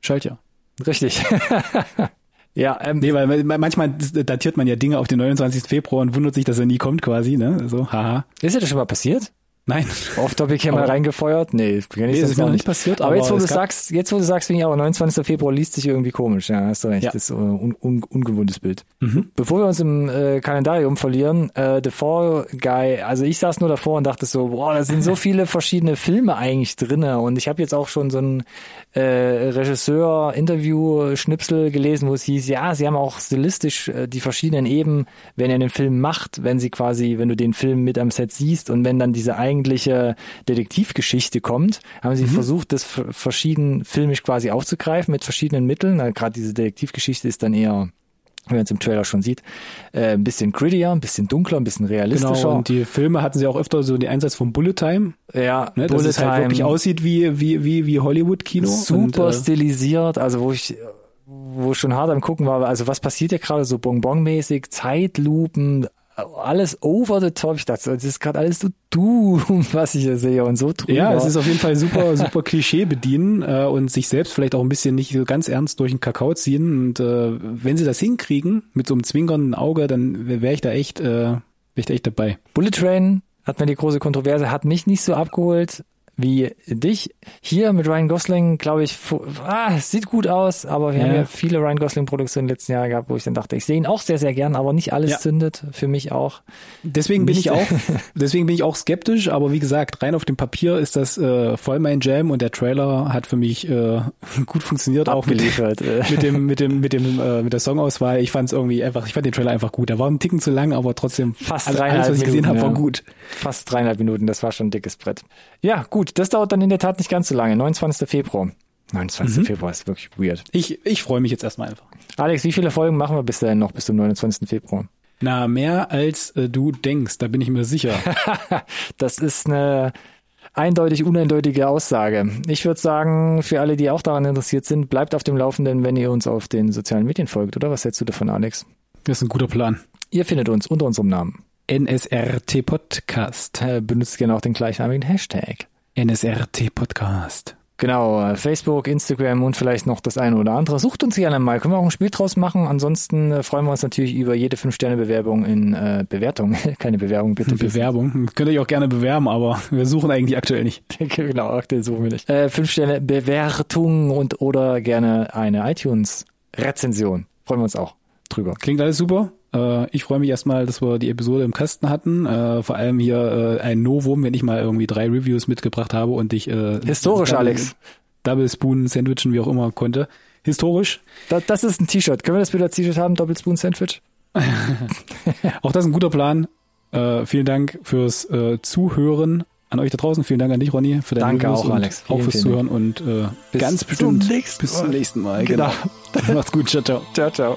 Schaltjahr. Richtig. [laughs] ja, ähm, Nee, weil weil manchmal datiert man ja Dinge auf den 29. Februar und wundert sich, dass er nie kommt quasi, ne? So, haha. ist dir das schon mal passiert? Nein. Off-Topic hier [laughs] mal reingefeuert? Nee, kenn ich Nee, ist mir noch nicht passiert, Aber, aber jetzt, wo du sagst, jetzt, wo du sagst, finde ich aber 29. Februar liest sich irgendwie komisch. Ja, hast du recht. Ja. Das ist äh, un un ungewohntes Bild. Mhm. Bevor wir uns im äh, Kalendarium verlieren, äh, The Fall Guy, also ich saß nur davor und dachte so, boah, da sind so [laughs] viele verschiedene Filme eigentlich drinne und ich habe jetzt auch schon so ein äh, Regisseur-Interview-Schnipsel gelesen, wo es hieß, ja, sie haben auch stilistisch äh, die verschiedenen Eben, wenn ihr den Film macht, wenn sie quasi, wenn du den Film mit am Set siehst und wenn dann diese eigentliche Detektivgeschichte kommt, haben sie versucht, das verschieden filmisch quasi aufzugreifen mit verschiedenen Mitteln. Gerade diese Detektivgeschichte ist dann eher wie man es im Trailer schon sieht, äh, ein bisschen grittier, ein bisschen dunkler, ein bisschen realistischer. Genau, und die Filme hatten sie auch öfter so den Einsatz von Bullet Time, ja, ne? dass Bullet es halt Time, wirklich aussieht wie, wie, wie, wie Hollywood-Kino. super und, äh, stilisiert, also wo ich wo schon hart am gucken war, also was passiert hier gerade so Bonbon-mäßig, Zeitlupen, alles over the top. Ich dachte, das ist gerade alles so dumm, [laughs] was ich hier sehe und so drüber. Ja, es ist auf jeden Fall super, super Klischee bedienen äh, und sich selbst vielleicht auch ein bisschen nicht so ganz ernst durch den Kakao ziehen. Und äh, wenn sie das hinkriegen mit so einem zwinkernden Auge, dann wäre ich da echt, äh, wär ich da echt dabei. Bullet Train hat mir die große Kontroverse, hat mich nicht so abgeholt wie dich. Hier mit Ryan Gosling, glaube ich, ah, es sieht gut aus, aber wir Ja. haben ja viele Ryan Gosling-Produktionen letzten Jahren gehabt, wo ich dann dachte, ich sehe ihn auch sehr, sehr gern, aber nicht alles Ja. zündet, für mich auch. Deswegen bin Nicht- ich auch, [laughs] deswegen bin ich auch skeptisch, aber wie gesagt, rein auf dem Papier ist das äh, voll mein Jam und der Trailer hat für mich äh, [laughs] gut funktioniert, auch mit, Abgeliefert. [laughs] mit dem, mit dem, mit dem, äh, mit der Songauswahl. Ich fand es irgendwie einfach, ich fand den Trailer einfach gut. Der war ein Ticken zu lang, aber trotzdem Fast alles, was ich gesehen habe, war gut. Fast dreieinhalb Minuten, das war schon ein dickes Brett. Ja, gut, das dauert dann in der Tat nicht ganz so lange. 29. Februar. 29. Mhm. Februar ist wirklich weird. Ich, ich freue mich jetzt erstmal einfach. Alex, wie viele Folgen machen wir bis dahin noch bis zum 29. Februar? Na, mehr als äh, du denkst, da bin ich mir sicher. [laughs] Das ist eine eindeutig uneindeutige Aussage. Ich würde sagen, für alle, die auch daran interessiert sind, bleibt auf dem Laufenden, wenn ihr uns auf den sozialen Medien folgt, oder? Was hältst du davon, Alex? Das ist ein guter Plan. Ihr findet uns unter unserem Namen. NSRT Podcast. Äh, benutzt gerne auch den gleichnamigen Hashtag. NSRT Podcast. Genau, äh, Facebook, Instagram und vielleicht noch das eine oder andere. Sucht uns gerne mal. Können wir auch ein Spiel draus machen. Ansonsten äh, freuen wir uns natürlich über jede 5-Sterne-Bewerbung in äh, Bewertung. [laughs] Keine Bewerbung, bitte. bitte. Bewerbung. Könnt ihr euch auch gerne bewerben, aber [laughs] wir suchen eigentlich aktuell nicht. [laughs] genau, aktuell suchen wir nicht. Äh, 5-Sterne-Bewertung und oder gerne eine iTunes-Rezension. Freuen wir uns auch drüber. Klingt alles super. Äh, ich freue mich erstmal, dass wir die Episode im Kasten hatten. Äh, vor allem hier äh, ein Novum, wenn ich mal irgendwie drei Reviews mitgebracht habe und ich äh, Historisch, Double, Alex. Double Spoon Sandwichen, wie auch immer konnte. Historisch. Das, das ist ein T-Shirt. Können wir das bitte als T-Shirt haben? Doppel Spoon Sandwich? [laughs] Auch das ist ein guter Plan. Vielen Dank fürs Zuhören. An euch da draußen, vielen Dank an dich, Ronny, für deine Danke Reviews auch, Alex. Auch Vielen, fürs vielen Zuhören und äh, Bis ganz zum bestimmt nächsten bis zum nächsten Mal. Genau. [laughs] Macht's gut, ciao, ciao. Ciao, ciao.